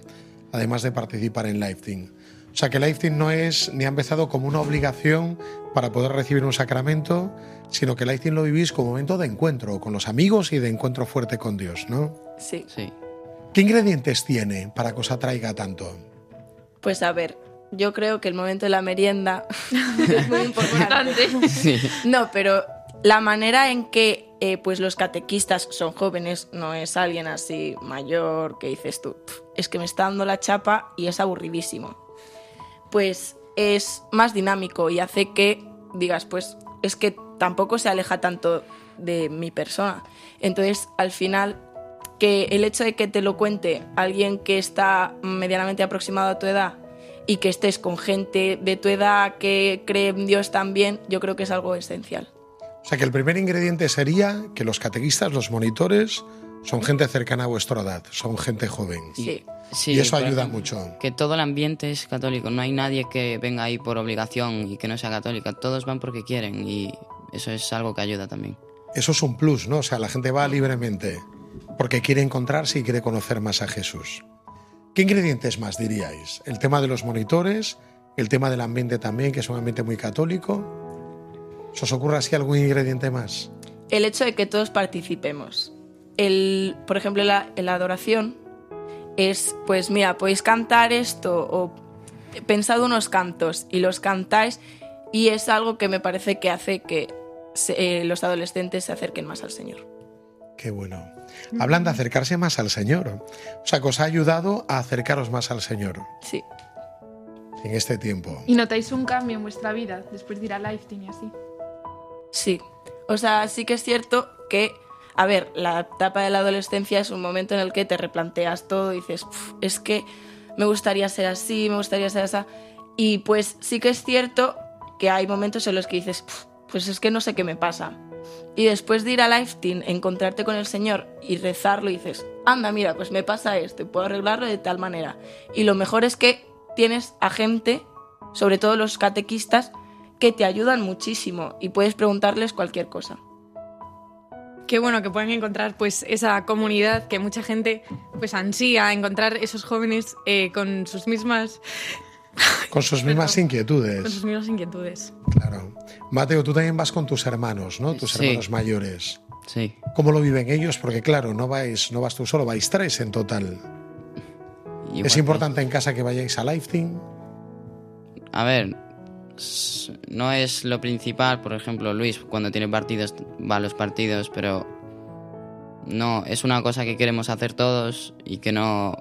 además de participar en Lifting. O sea que Lifting no es ni ha empezado como una obligación para poder recibir un sacramento, sino que Lifting lo vivís como momento de encuentro con los amigos y de encuentro fuerte con Dios, ¿no? Sí. Sí. ¿Qué ingredientes tiene para que os atraiga tanto? Pues a ver, yo creo que el momento de la merienda es muy importante. Sí. No, pero la manera en que eh, pues los catequistas son jóvenes, no es alguien así mayor que dices tú, "Pf, es que me está dando la chapa y es aburridísimo. Pues es más dinámico y hace que digas, pues es que tampoco se aleja tanto de mi persona. Entonces, al final, que el hecho de que te lo cuente alguien que está medianamente aproximado a tu edad y que estés con gente de tu edad que cree en Dios también, yo creo que es algo esencial. O sea que el primer ingrediente sería que los catequistas, los monitores, son gente cercana a vuestra edad, son gente joven. Sí. Sí, y eso por ayuda ejemplo, mucho. Que todo el ambiente es católico, no hay nadie que venga ahí por obligación y que no sea católica, todos van porque quieren y eso es algo que ayuda también. Eso es un plus, ¿no? O sea, la gente va libremente porque quiere encontrarse y quiere conocer más a Jesús. ¿Qué ingredientes más diríais? El tema de los monitores, el tema del ambiente también, que es un ambiente muy católico. ¿Se os ocurre así algún ingrediente más? El hecho de que todos participemos. El, por ejemplo, la, la adoración es, pues mira, podéis cantar esto o pensad unos cantos y los cantáis y es algo que me parece que hace que se- eh, los adolescentes se acerquen más al Señor. Qué bueno. Hablan de acercarse más al Señor. O sea, que os ha ayudado a acercaros más al Señor Sí. en este tiempo. ¿Y notáis un cambio en vuestra vida después de ir a Lifetime y así? Sí. O sea, sí que es cierto que, a ver, la etapa de la adolescencia es un momento en el que te replanteas todo y dices, "Pf, es que me gustaría ser así, me gustaría ser así. Y pues sí que es cierto que hay momentos en los que dices, "Pf, pues es que no sé qué me pasa. Y después de ir a Lifetime, encontrarte con el Señor y rezarlo, y dices, anda, mira, pues me pasa esto puedo arreglarlo de tal manera. Y lo mejor es que tienes a gente, sobre todo los catequistas, que te ayudan muchísimo y puedes preguntarles cualquier cosa. Qué bueno que puedan encontrar pues esa comunidad que mucha gente pues ansía encontrar esos jóvenes eh, con sus mismas Con sus mismas con inquietudes. sus mismas inquietudes. Claro. Mateo, tú también vas con tus hermanos, ¿no? Tus Sí. hermanos mayores. Sí. ¿Cómo lo viven ellos? Porque claro, no vais, no vas tú solo, vais tres en total. Igual ¿Es que- importante en casa que vayáis a Lifetime? A ver, no es lo principal, por ejemplo, Luis cuando tiene partidos va a los partidos, pero no, es una cosa que queremos hacer todos y que no,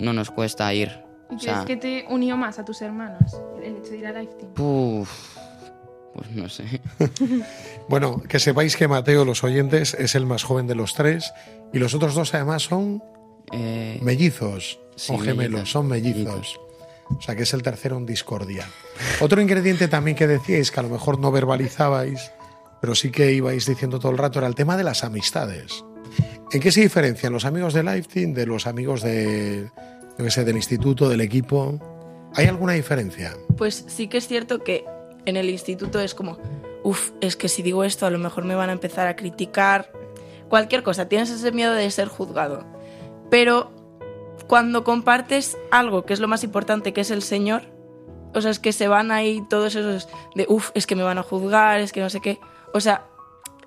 no nos cuesta ir. ¿Y O crees sea, que te unió más a tus hermanos el hecho de ir a Lifetime? uf, pues no sé. Bueno, que sepáis que Mateo, los oyentes, es el más joven de los tres y los otros dos además son Eh, mellizos sí, o gemelos, mellizos, son mellizos. mellizos. O sea que es el tercero en discordia. Otro ingrediente también que decíais, que a lo mejor no verbalizabais, pero sí que ibais diciendo todo el rato, era el tema de las amistades. ¿En qué se diferencian los amigos de Lifetime de los amigos de, yo sé, del instituto, del equipo? ¿Hay alguna diferencia? Pues sí que es cierto que en el instituto es como, uff, es que si digo esto a lo mejor me van a empezar a criticar, cualquier cosa, tienes ese miedo de ser juzgado. Pero cuando compartes algo que es lo más importante, que es el Señor, o sea, es que se van ahí todos esos de, uff, es que me van a juzgar, es que no sé qué. O sea,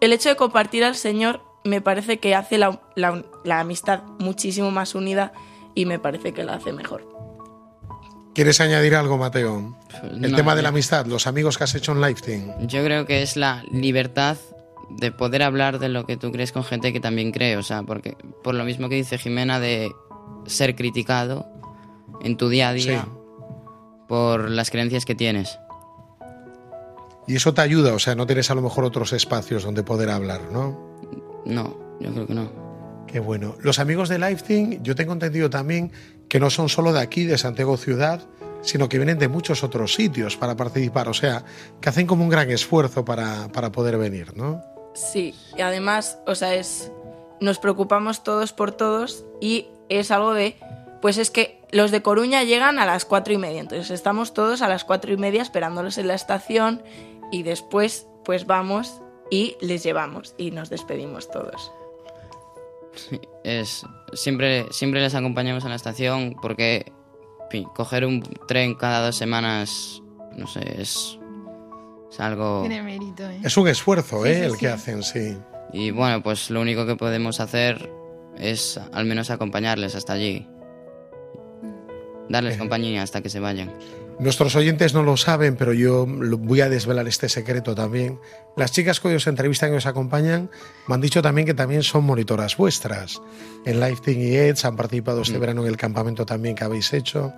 el hecho de compartir al Señor me parece que hace la, la- la amistad muchísimo más unida y me parece que la hace mejor. ¿Quieres añadir algo, Mateo? El No, tema de la amistad, los amigos que has hecho en Lifetime. Yo creo que es la libertad de poder hablar de lo que tú crees con gente que también cree, o sea, porque por lo mismo que dice Jimena de ser criticado en tu día a día Sí. por las creencias que tienes. Y eso te ayuda, o sea, no tienes a lo mejor otros espacios donde poder hablar, ¿no? No, yo creo que no. Qué bueno. Los amigos de Lifething, yo tengo entendido también que no son solo de aquí, de Santiago Ciudad, sino que vienen de muchos otros sitios para participar. O sea, que hacen como un gran esfuerzo para, para poder venir, ¿no? Sí, y además, o sea, es. Nos preocupamos todos por todos y es algo de. Pues es que los de Coruña llegan a las cuatro y media, entonces estamos todos a las cuatro y media esperándolos en la estación y después, pues vamos y les llevamos y nos despedimos todos. Es siempre siempre les acompañamos a la estación porque coger un tren cada dos semanas no sé es, es algo Tiene mérito, ¿eh? Es un esfuerzo, Sí, ¿eh? sí, el sí. que hacen, sí. y bueno pues lo único que podemos hacer es al menos acompañarles hasta allí darles Eh. compañía hasta que se vayan Nuestros oyentes no lo saben, pero yo voy a desvelar este secreto también. Las chicas que os entrevistan y os acompañan me han dicho también que también son monitoras vuestras. En Lifting y Eds han participado este verano en el campamento también que habéis hecho.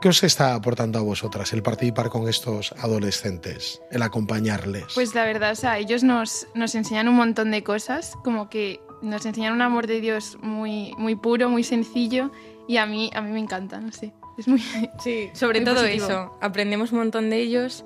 ¿Qué os está aportando a vosotras el participar con estos adolescentes, el acompañarles? Pues la verdad, o sea, ellos nos, nos enseñan un montón de cosas, como que nos enseñan un amor de Dios muy, muy puro, muy sencillo, y a mí, a mí me encanta, no sé. Es muy... Sí, sobre Muy todo positivo. eso. Aprendemos un montón de ellos.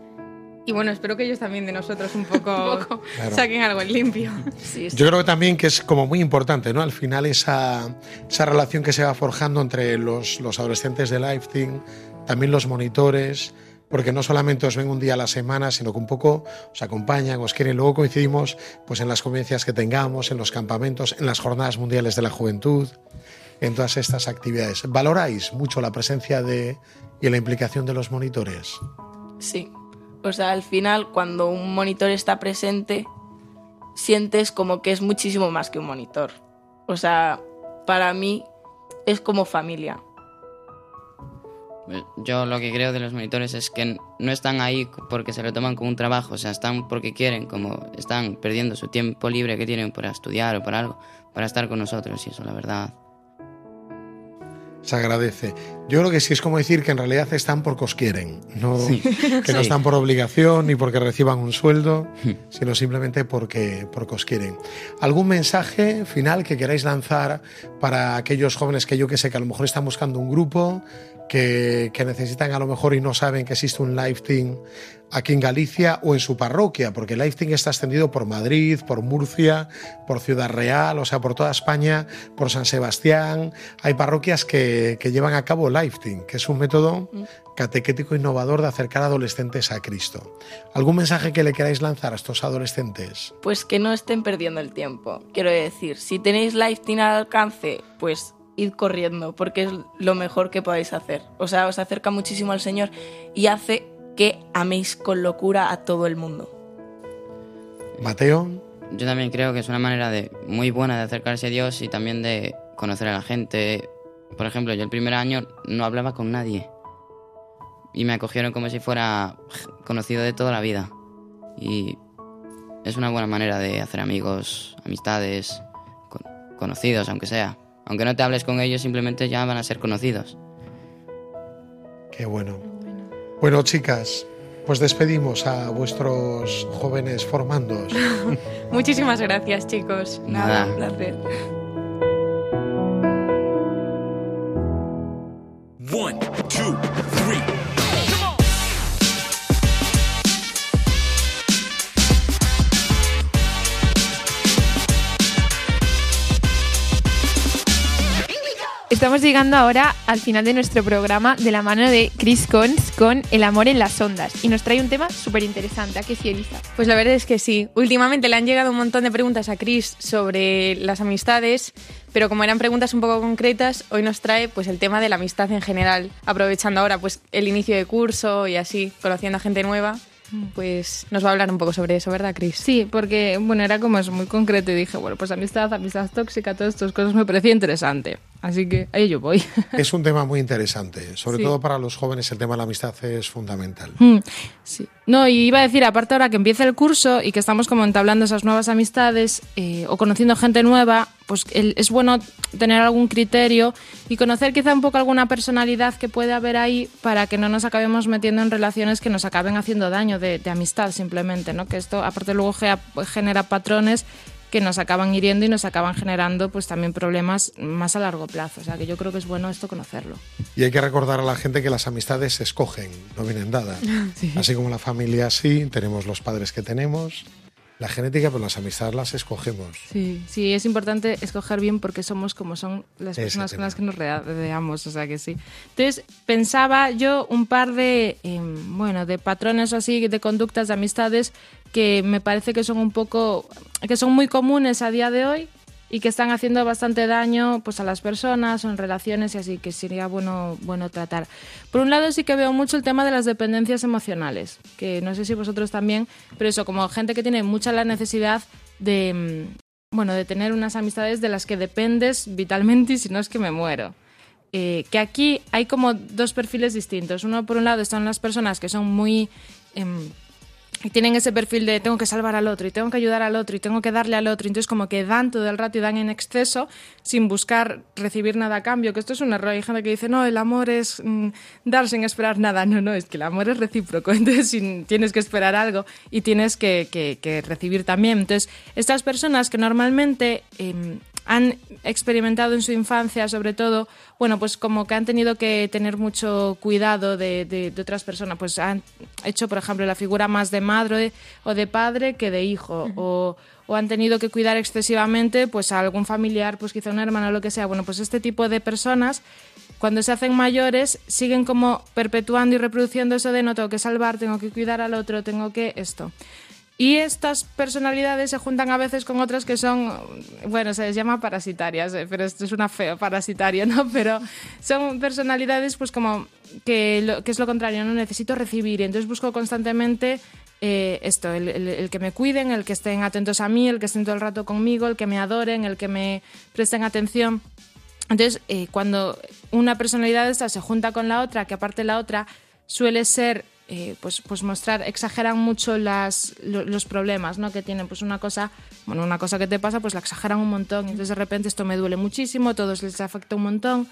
Y bueno, espero que ellos también de nosotros un poco, Un poco. Claro. saquen algo en limpio. Sí. Yo creo que también que es como muy importante, ¿no? Al final esa, esa relación que se va forjando entre los, los adolescentes de Lifting, también los monitores, porque no solamente os ven un día a la semana, sino que un poco os acompañan, os quieren. Luego coincidimos pues, en las convivencias que tengamos, en los campamentos, en las jornadas mundiales de la juventud, en todas estas actividades. ¿Valoráis mucho la presencia de, y la implicación de los monitores? Sí. O sea, al final, cuando un monitor está presente, sientes como que es muchísimo más que un monitor. O sea, para mí es como familia. Yo lo que creo de los monitores es que no están ahí porque se lo toman como un trabajo, o sea, están porque quieren, como están perdiendo su tiempo libre que tienen para estudiar o para algo, para estar con nosotros y eso, la verdad. Se agradece. Yo creo que sí es como decir que en realidad están porque os quieren, no, que no están por obligación ni porque reciban un sueldo, Hmm. sino simplemente porque, porque os quieren. ¿Algún mensaje final que queráis lanzar para aquellos jóvenes que yo que sé que a lo mejor están buscando un grupo, que, que necesitan a lo mejor y no saben que existe un live team aquí en Galicia o en su parroquia? Porque el live team está extendido por Madrid, por Murcia, por Ciudad Real, o sea, por toda España, por San Sebastián. Hay parroquias que, que llevan a cabo live team, que es un método catequético innovador de acercar a adolescentes a Cristo. ¿Algún mensaje que le queráis lanzar a estos adolescentes? Pues que no estén perdiendo el tiempo. Quiero decir, si tenéis Lifetime al alcance, pues id corriendo, porque es lo mejor que podéis hacer. O sea, os acerca muchísimo al Señor y hace que améis con locura a todo el mundo. Mateo, Yo también creo que es una manera de, muy buena de acercarse a Dios y también de conocer a la gente. Por ejemplo, yo el primer año no hablaba con nadie y me acogieron como si fuera conocido de toda la vida. Y es una buena manera de hacer amigos, amistades, con- conocidos, aunque sea. Aunque no te hables con ellos, simplemente ya van a ser conocidos. qué bueno. Bueno, chicas, pues despedimos a vuestros jóvenes formandos. Muchísimas gracias, chicos. Nada. un placer. Estamos llegando ahora al final de nuestro programa de la mano de Chris Cons con El amor en las ondas y nos trae un tema súper interesante. ¿A qué sí, Elisa? Pues la verdad es que sí. Últimamente le han llegado un montón de preguntas a Chris sobre las amistades, pero como eran preguntas un poco concretas, hoy nos trae pues el tema de la amistad en general, aprovechando ahora pues el inicio de curso y así, conociendo a gente nueva, pues nos va a hablar un poco sobre eso, ¿verdad, Chris? Sí, porque bueno, era como eso, muy concreto y dije, bueno, pues amistad, amistad tóxica, todas estas cosas me parecía interesante. Así que ahí yo voy. Es un tema muy interesante, sobre Sí. todo para los jóvenes el tema de la amistad es fundamental. Mm, Sí. No, y iba a decir, aparte ahora que empieza el curso y que estamos como entablando esas nuevas amistades eh, o conociendo gente nueva, pues el- es bueno tener algún criterio y conocer quizá un poco alguna personalidad que puede haber ahí para que no nos acabemos metiendo en relaciones que nos acaben haciendo daño de, de amistad simplemente, ¿no? Que esto aparte luego gea- genera patrones que nos acaban hiriendo y nos acaban generando pues también problemas más a largo plazo. O sea que yo creo que es bueno esto conocerlo. Y hay que recordar a la gente que las amistades se escogen, no vienen dadas. Así como la familia sí, tenemos los padres que tenemos, la genética, pero las amistades las escogemos. Sí, sí, es importante escoger bien porque somos como son las personas con las que nos rodeamos, o sea que sí. Entonces, pensaba yo un par de, em, bueno, de patrones o así, de conductas, de amistades que me parece que son un poco, que son muy comunes a día de hoy y que están haciendo bastante daño pues a las personas o en relaciones y así que sería bueno bueno tratar. Por un lado sí que veo mucho el tema de las dependencias emocionales, que no sé si vosotros también, pero eso como gente que tiene mucha la necesidad de mm, bueno, de tener unas amistades de las que dependes vitalmente y si no es que me muero. Eh, que aquí hay como dos perfiles distintos. Uno, por un lado, están las personas que son muy... em, y tienen ese perfil de tengo que salvar al otro y tengo que ayudar al otro y tengo que darle al otro. Entonces como que dan todo el rato y dan en exceso sin buscar recibir nada a cambio. Que esto es un error. Hay gente que dice, no, el amor es mm, dar sin esperar nada. No, no, es que el amor es recíproco. Entonces sin- tienes que esperar algo y tienes que, que- recibir también. Entonces estas personas que normalmente... em, han experimentado en su infancia, sobre todo, bueno, pues como que han tenido que tener mucho cuidado de, de- de otras personas, pues han hecho, por ejemplo, la figura más de madre o de padre que de hijo, o, o han tenido que cuidar excesivamente pues a algún familiar, pues quizá un hermano o lo que sea. Bueno, pues este tipo de personas, cuando se hacen mayores, siguen como perpetuando y reproduciendo eso de no tengo que salvar, tengo que cuidar al otro, tengo que esto. Y estas personalidades se juntan a veces con otras que son, bueno, se les llama parasitarias, eh, pero esto es una feo parasitaria, ¿no? Pero son personalidades pues como que, lo, que es lo contrario, no necesito recibir y entonces busco constantemente eh, esto, el, que me cuiden, el que estén atentos a mí, el que estén todo el rato conmigo, el que me adoren, el que me presten atención. Entonces, eh, cuando una personalidad de estas se junta con la otra, que aparte la otra suele ser, eh, pues, pues mostrar, exageran mucho las, lo- los problemas, ¿no? Que tienen, pues una cosa, bueno, una cosa que te pasa, pues la exageran un montón. Entonces, de repente esto me duele muchísimo, todos les afecta un montón.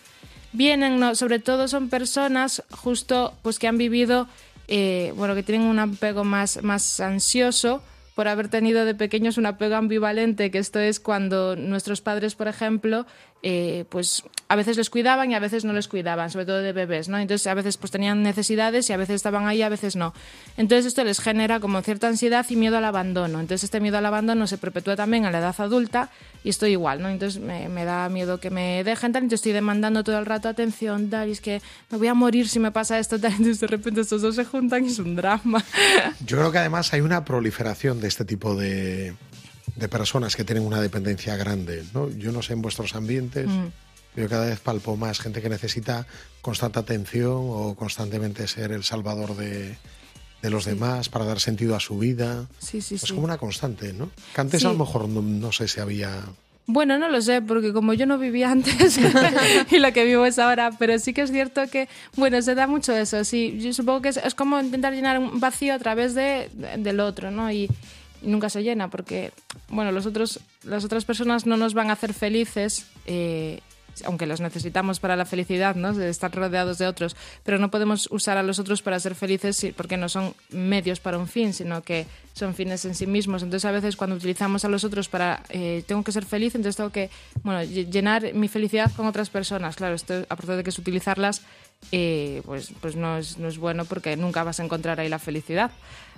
Vienen, ¿no? sobre todo son personas justo, pues que han vivido, eh, bueno, que tienen un apego más, más ansioso por haber tenido de pequeños un apego ambivalente, que esto es cuando nuestros padres, por ejemplo, eh, pues a veces les cuidaban y a veces no les cuidaban, sobre todo de bebés, ¿no? Entonces a veces pues tenían necesidades y a veces estaban ahí, a veces no. Entonces esto les genera como cierta ansiedad y miedo al abandono. Entonces este miedo al abandono se perpetúa también a la edad adulta y estoy igual, ¿no? Entonces me, me da miedo que me dejen tal, entonces estoy demandando todo el rato atención, tal, y es que me voy a morir si me pasa esto, tal, entonces de repente estos dos se juntan y es un drama. Yo creo que además hay una proliferación de este tipo de, de personas que tienen una dependencia grande. ¿no? Yo no sé en vuestros ambientes, Mm. yo cada vez palpo más gente que necesita constante atención o constantemente ser el salvador de, de los demás para dar sentido a su vida. Sí, sí, es sí. como una constante, ¿no? Que antes Sí. a lo mejor no, no sé si había... Bueno, no lo sé, porque como yo no vivía antes y lo que vivo es ahora, pero sí que es cierto que, bueno, se da mucho eso, sí. Yo supongo que es, es como intentar llenar un vacío a través de, del otro, ¿no? Y nunca se llena, porque, bueno, los otros, las otras personas no nos van a hacer felices, eh, aunque los necesitamos para la felicidad, ¿no? De estar rodeados de otros, pero no podemos usar a los otros para ser felices porque no son medios para un fin, sino que son fines en sí mismos. Entonces, a veces cuando utilizamos a los otros para eh, tengo que ser feliz, entonces tengo que bueno, lle- llenar mi felicidad con otras personas. Claro, esto aparte de que es utilizarlas, eh, pues, pues no, es, no es bueno porque nunca vas a encontrar ahí la felicidad.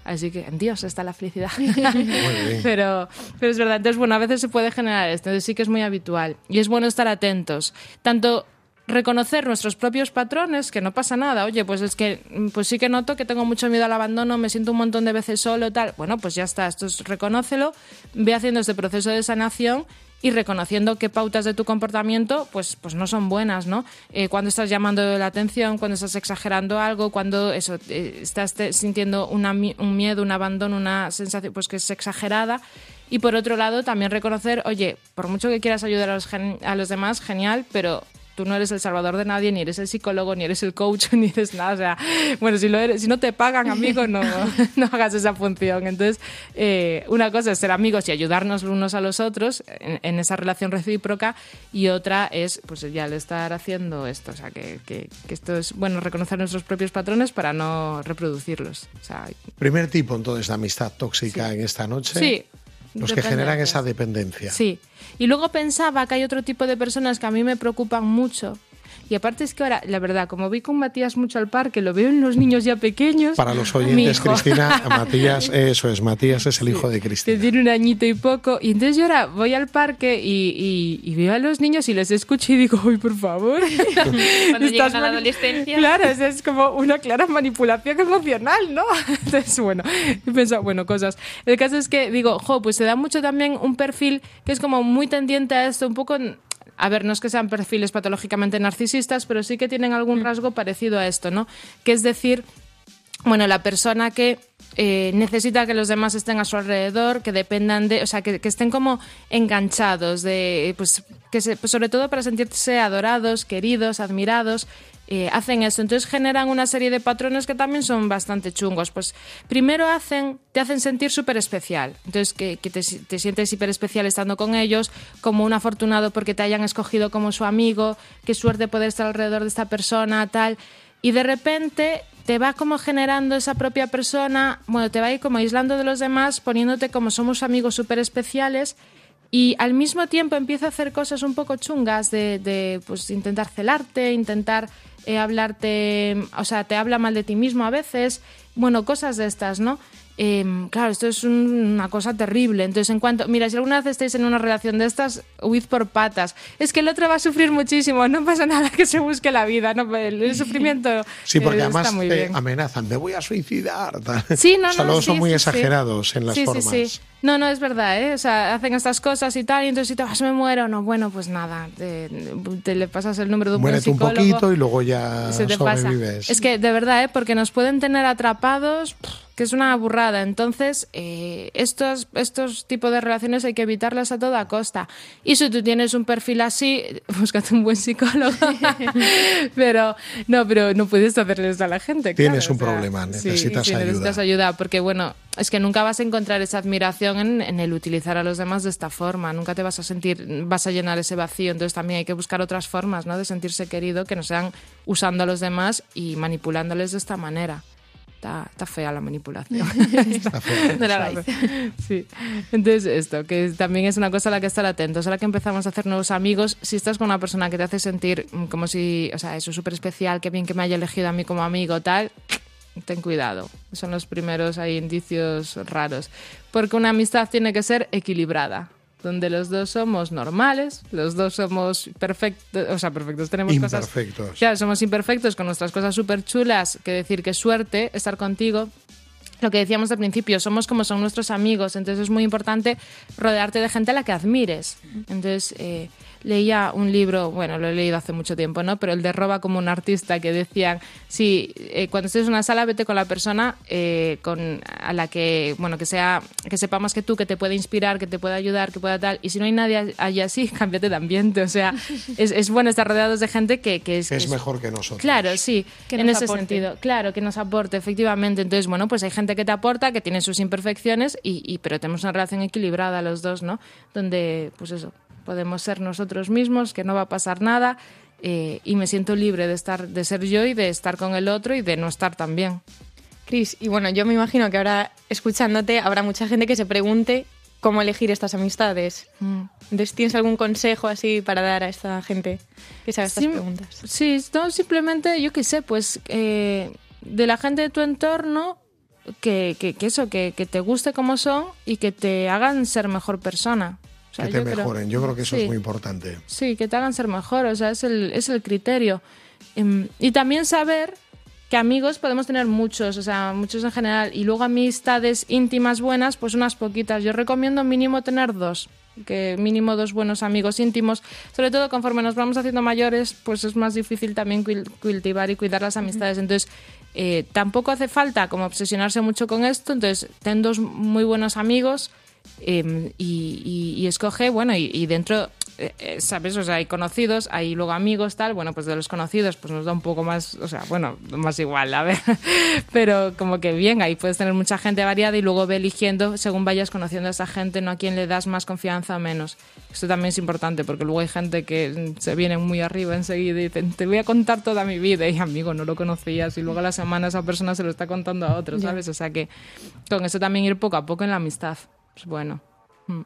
Así que en Dios está la felicidad. pero, pero es verdad. Entonces, bueno, a veces se puede generar esto. Entonces sí que es muy habitual. Y es bueno estar atentos. Tanto reconocer nuestros propios patrones, que no pasa nada. Oye, pues es que pues sí que noto que tengo mucho miedo al abandono, me siento un montón de veces solo, tal. Bueno, pues ya está, esto es reconócelo, ve haciendo este proceso de sanación y reconociendo qué pautas de tu comportamiento pues, pues no son buenas, ¿no? Eh, cuando estás llamando la atención, cuando estás exagerando algo, cuando eso eh, estás sintiendo una un miedo, un abandono, una sensación pues que es exagerada. Y por otro lado, también reconocer, oye, por mucho que quieras ayudar a los, a los demás, genial, pero tú no eres el salvador de nadie, ni eres el psicólogo, ni eres el coach, ni eres nada. O sea, bueno, si, lo eres, si no te pagan, amigo, no, no hagas esa función. Entonces, eh, una cosa es ser amigos y ayudarnos unos a los otros en, en esa relación recíproca, y otra es, pues ya el estar haciendo esto. O sea, que, que- que esto es, bueno, reconocer nuestros propios patrones para no reproducirlos. O sea, Primer tipo entonces de amistad tóxica en esta noche. Sí. Los que generan esa dependencia. Sí. Y luego pensaba que hay otro tipo de personas que a mí me preocupan mucho. Y aparte es que ahora, la verdad, como vi con Matías mucho al parque, lo veo en los niños ya pequeños. Para los oyentes. Cristina, Matías, eso es, Matías es el hijo de que Cristina. tiene un añito y poco. Y entonces yo ahora voy al parque y, y- y veo a los niños y les escucho y digo, uy, por favor. Cuando llegan Estás a la adolescencia. Claro, es, es como una clara manipulación emocional, ¿no? Entonces, bueno, he pensado, bueno, cosas. El caso es que digo, jo, pues se da mucho también un perfil que es como muy tendiente a esto, un poco... A ver, no es que sean perfiles patológicamente narcisistas, pero sí que tienen algún rasgo parecido a esto, ¿no? Que es decir, bueno, la persona que eh, necesita que los demás estén a su alrededor, que dependan de, o sea, que, que estén como enganchados, de, pues, que se- pues sobre todo para sentirse adorados, queridos, admirados, eh, hacen eso. Entonces generan una serie de patrones que también son bastante chungos. Pues primero hacen, te hacen sentir súper especial. Entonces que, te, te sientes hiper especial estando con ellos, como un afortunado porque te hayan escogido como su amigo, qué suerte poder estar alrededor de esta persona, tal. Y de repente te va como generando esa propia persona, bueno, te va a ir como aislando de los demás, poniéndote como somos amigos súper especiales y al mismo tiempo empieza a hacer cosas un poco chungas de, de, pues intentar celarte, intentar eh, hablarte, o sea, te habla mal de ti mismo a veces, bueno, cosas de estas, ¿no? Em, claro, esto es un- una cosa terrible. Entonces, en cuanto, mira, si alguna vez estáis en una relación de estas, huid por patas. Es que el otro va a sufrir muchísimo, no pasa nada que se busque la vida, ¿no? el, sufrimiento. Sí, porque eh, además te bien. amenazan, me voy a suicidar. Sí, no, o sea, no, luego sí, son muy sí, sí. exagerados en las Sí, formas. Sí, sí. No, no, es verdad, ¿eh? O sea, hacen estas cosas y tal, y entonces si te vas, me muero, no, bueno, pues nada, te, te le pasas el número de un buen Muérete un psicólogo. poquito y luego ya se te pasa. sobrevives. Es que de verdad, ¿eh? porque nos pueden tener atrapados que es una burrada. Entonces, eh, estos, estos tipos de relaciones hay que evitarlas a toda costa. Y si tú tienes un perfil así, búscate un buen psicólogo. pero no, pero no puedes hacerle eso a la gente. Tienes claro, un o sea, problema, sí, necesitas sí, ayuda. necesitas ayuda, porque bueno, es que nunca vas a encontrar esa admiración en, en el utilizar a los demás de esta forma. Nunca te vas a sentir, vas a llenar ese vacío. Entonces también hay que buscar otras formas, ¿no? De sentirse querido que no sean usando a los demás y manipulándoles de esta manera. Está, está fea la manipulación. Está fea. No la. Sí. Entonces, esto, que también es una cosa a la que estar atentos. Ahora que empezamos a hacer nuevos amigos, si estás con una persona que te hace sentir como si, o sea, eso es súper especial, qué bien que me haya elegido a mí como amigo, tal, ten cuidado. Son los primeros ahí indicios raros. Porque una amistad tiene que ser equilibrada. Donde los dos somos normales, los dos somos perfectos, o sea, perfectos, tenemos cosas Imperfectos. Claro, somos imperfectos con nuestras cosas súper chulas, que decir que suerte estar contigo. Lo que decíamos al principio, somos como son nuestros amigos, entonces es muy importante rodearte de gente a la que admires. Entonces, eh, leía un libro, bueno, lo he leído hace mucho tiempo, ¿no? Pero el de Roba como un artista, que decían, sí, eh, cuando estés en una sala, vete con la persona eh, con, a la que, bueno, que sea, que sepa más que tú, que te pueda inspirar, que te pueda ayudar, que pueda tal. Y si no hay nadie allí así, cámbiate de ambiente. O sea, es, es bueno estar rodeados de gente que, que es, Es mejor que nosotros. Claro, sí, Que en ese aporte. sentido. Claro, que nos aporte, efectivamente. Entonces, bueno, pues hay gente que te aporta, que tiene sus imperfecciones, y, y- pero tenemos una relación equilibrada los dos, ¿no? Donde, pues eso, podemos ser nosotros mismos, que no va a pasar nada, eh, y me siento libre de estar, de ser yo y de estar con el otro y de no estar también. Cris, y bueno, yo me imagino que ahora escuchándote habrá mucha gente que se pregunte cómo elegir estas amistades. Mm. Entonces, ¿tienes algún consejo así para dar a esta gente que se haga estas Sí, preguntas? Sí, no, simplemente, yo qué sé, pues eh, de la gente de tu entorno, que, que, que eso, que, que te guste como son y que te hagan ser mejor persona. O sea, que te yo creo- mejoren. Yo creo que eso sí. es muy importante. Sí, que te hagan ser mejor, o sea, es el, es el criterio. Em, y también saber que amigos podemos tener muchos, o sea, muchos en general, y luego amistades íntimas buenas, pues unas poquitas. Yo recomiendo mínimo tener dos, que mínimo dos buenos amigos íntimos, sobre todo conforme nos vamos haciendo mayores, pues es más difícil también cul- cultivar y cuidar las amistades. Entonces, eh, tampoco hace falta como obsesionarse mucho con esto, entonces ten dos muy buenos amigos eh, y, y- y escoge, bueno, y, y dentro, eh, eh, ¿sabes? O sea, hay conocidos, hay luego amigos, tal, bueno, pues de los conocidos pues nos da un poco más, o sea, bueno, más igual, a ver, pero como que bien, ahí puedes tener mucha gente variada y luego ve eligiendo según vayas conociendo a esa gente, no a quien le das más confianza o menos. Esto también es importante porque luego hay gente que se viene muy arriba enseguida y dicen, te voy a contar toda mi vida y amigo, no lo conocías y luego a la semana esa persona se lo está contando a otro. ¿sabes? O sea que con eso también ir poco a poco en la amistad. Pues bueno. Mm.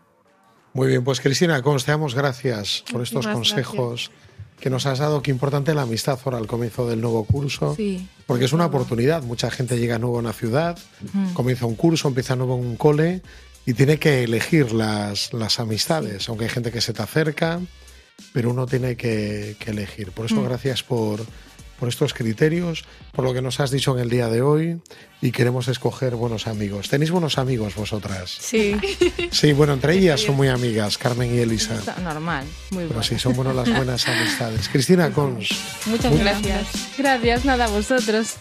Muy bien, pues Cristina Cons, te damos gracias por estos Muchísimas consejos que nos has dado. Qué importante la amistad ahora al comienzo del nuevo curso. Sí. Porque es una oportunidad. Mucha gente llega nuevo a una ciudad, Mm. comienza un curso, empieza nuevo en un cole y tiene que elegir las, las amistades. Aunque hay gente que se te acerca, pero uno tiene que, que elegir. Por eso, Mm. gracias por, por estos criterios, por lo que nos has dicho en el día de hoy y queremos escoger buenos amigos. ¿Tenéis buenos amigos vosotras? Sí. Sí, bueno, entre ellas son muy amigas, Carmen y Elisa. Está normal, muy Pero bueno. sí, son buenas las buenas amistades. Cristina Cons. Muchas Muy- gracias. Gracias, nada, a vosotros.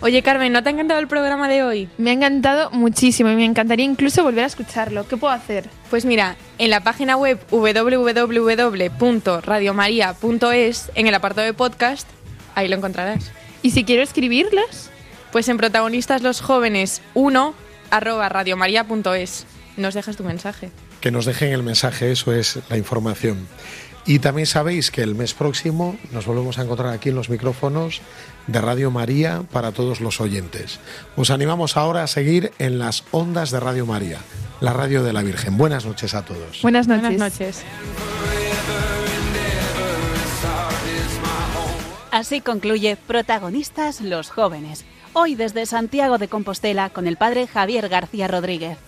Oye, Carmen, ¿no te ha encantado el programa de hoy? Me ha encantado muchísimo y me encantaría incluso volver a escucharlo. ¿Qué puedo hacer? Pues mira, en la página web www.radiomaria.es, en el apartado de podcast, ahí lo encontrarás. ¿Y si quiero escribirlas? Pues en protagonistas los jóvenes 1 arroba radiomaria.es. Nos dejas tu mensaje. Que nos dejen el mensaje, eso es la información. Y también sabéis que el mes próximo nos volvemos a encontrar aquí en los micrófonos de Radio María para todos los oyentes. Os animamos ahora a seguir en las ondas de Radio María, la radio de la Virgen. Buenas noches a todos. Buenas noches. Buenas noches. Así concluye Protagonistas los jóvenes. Hoy desde Santiago de Compostela con el padre Javier García Rodríguez.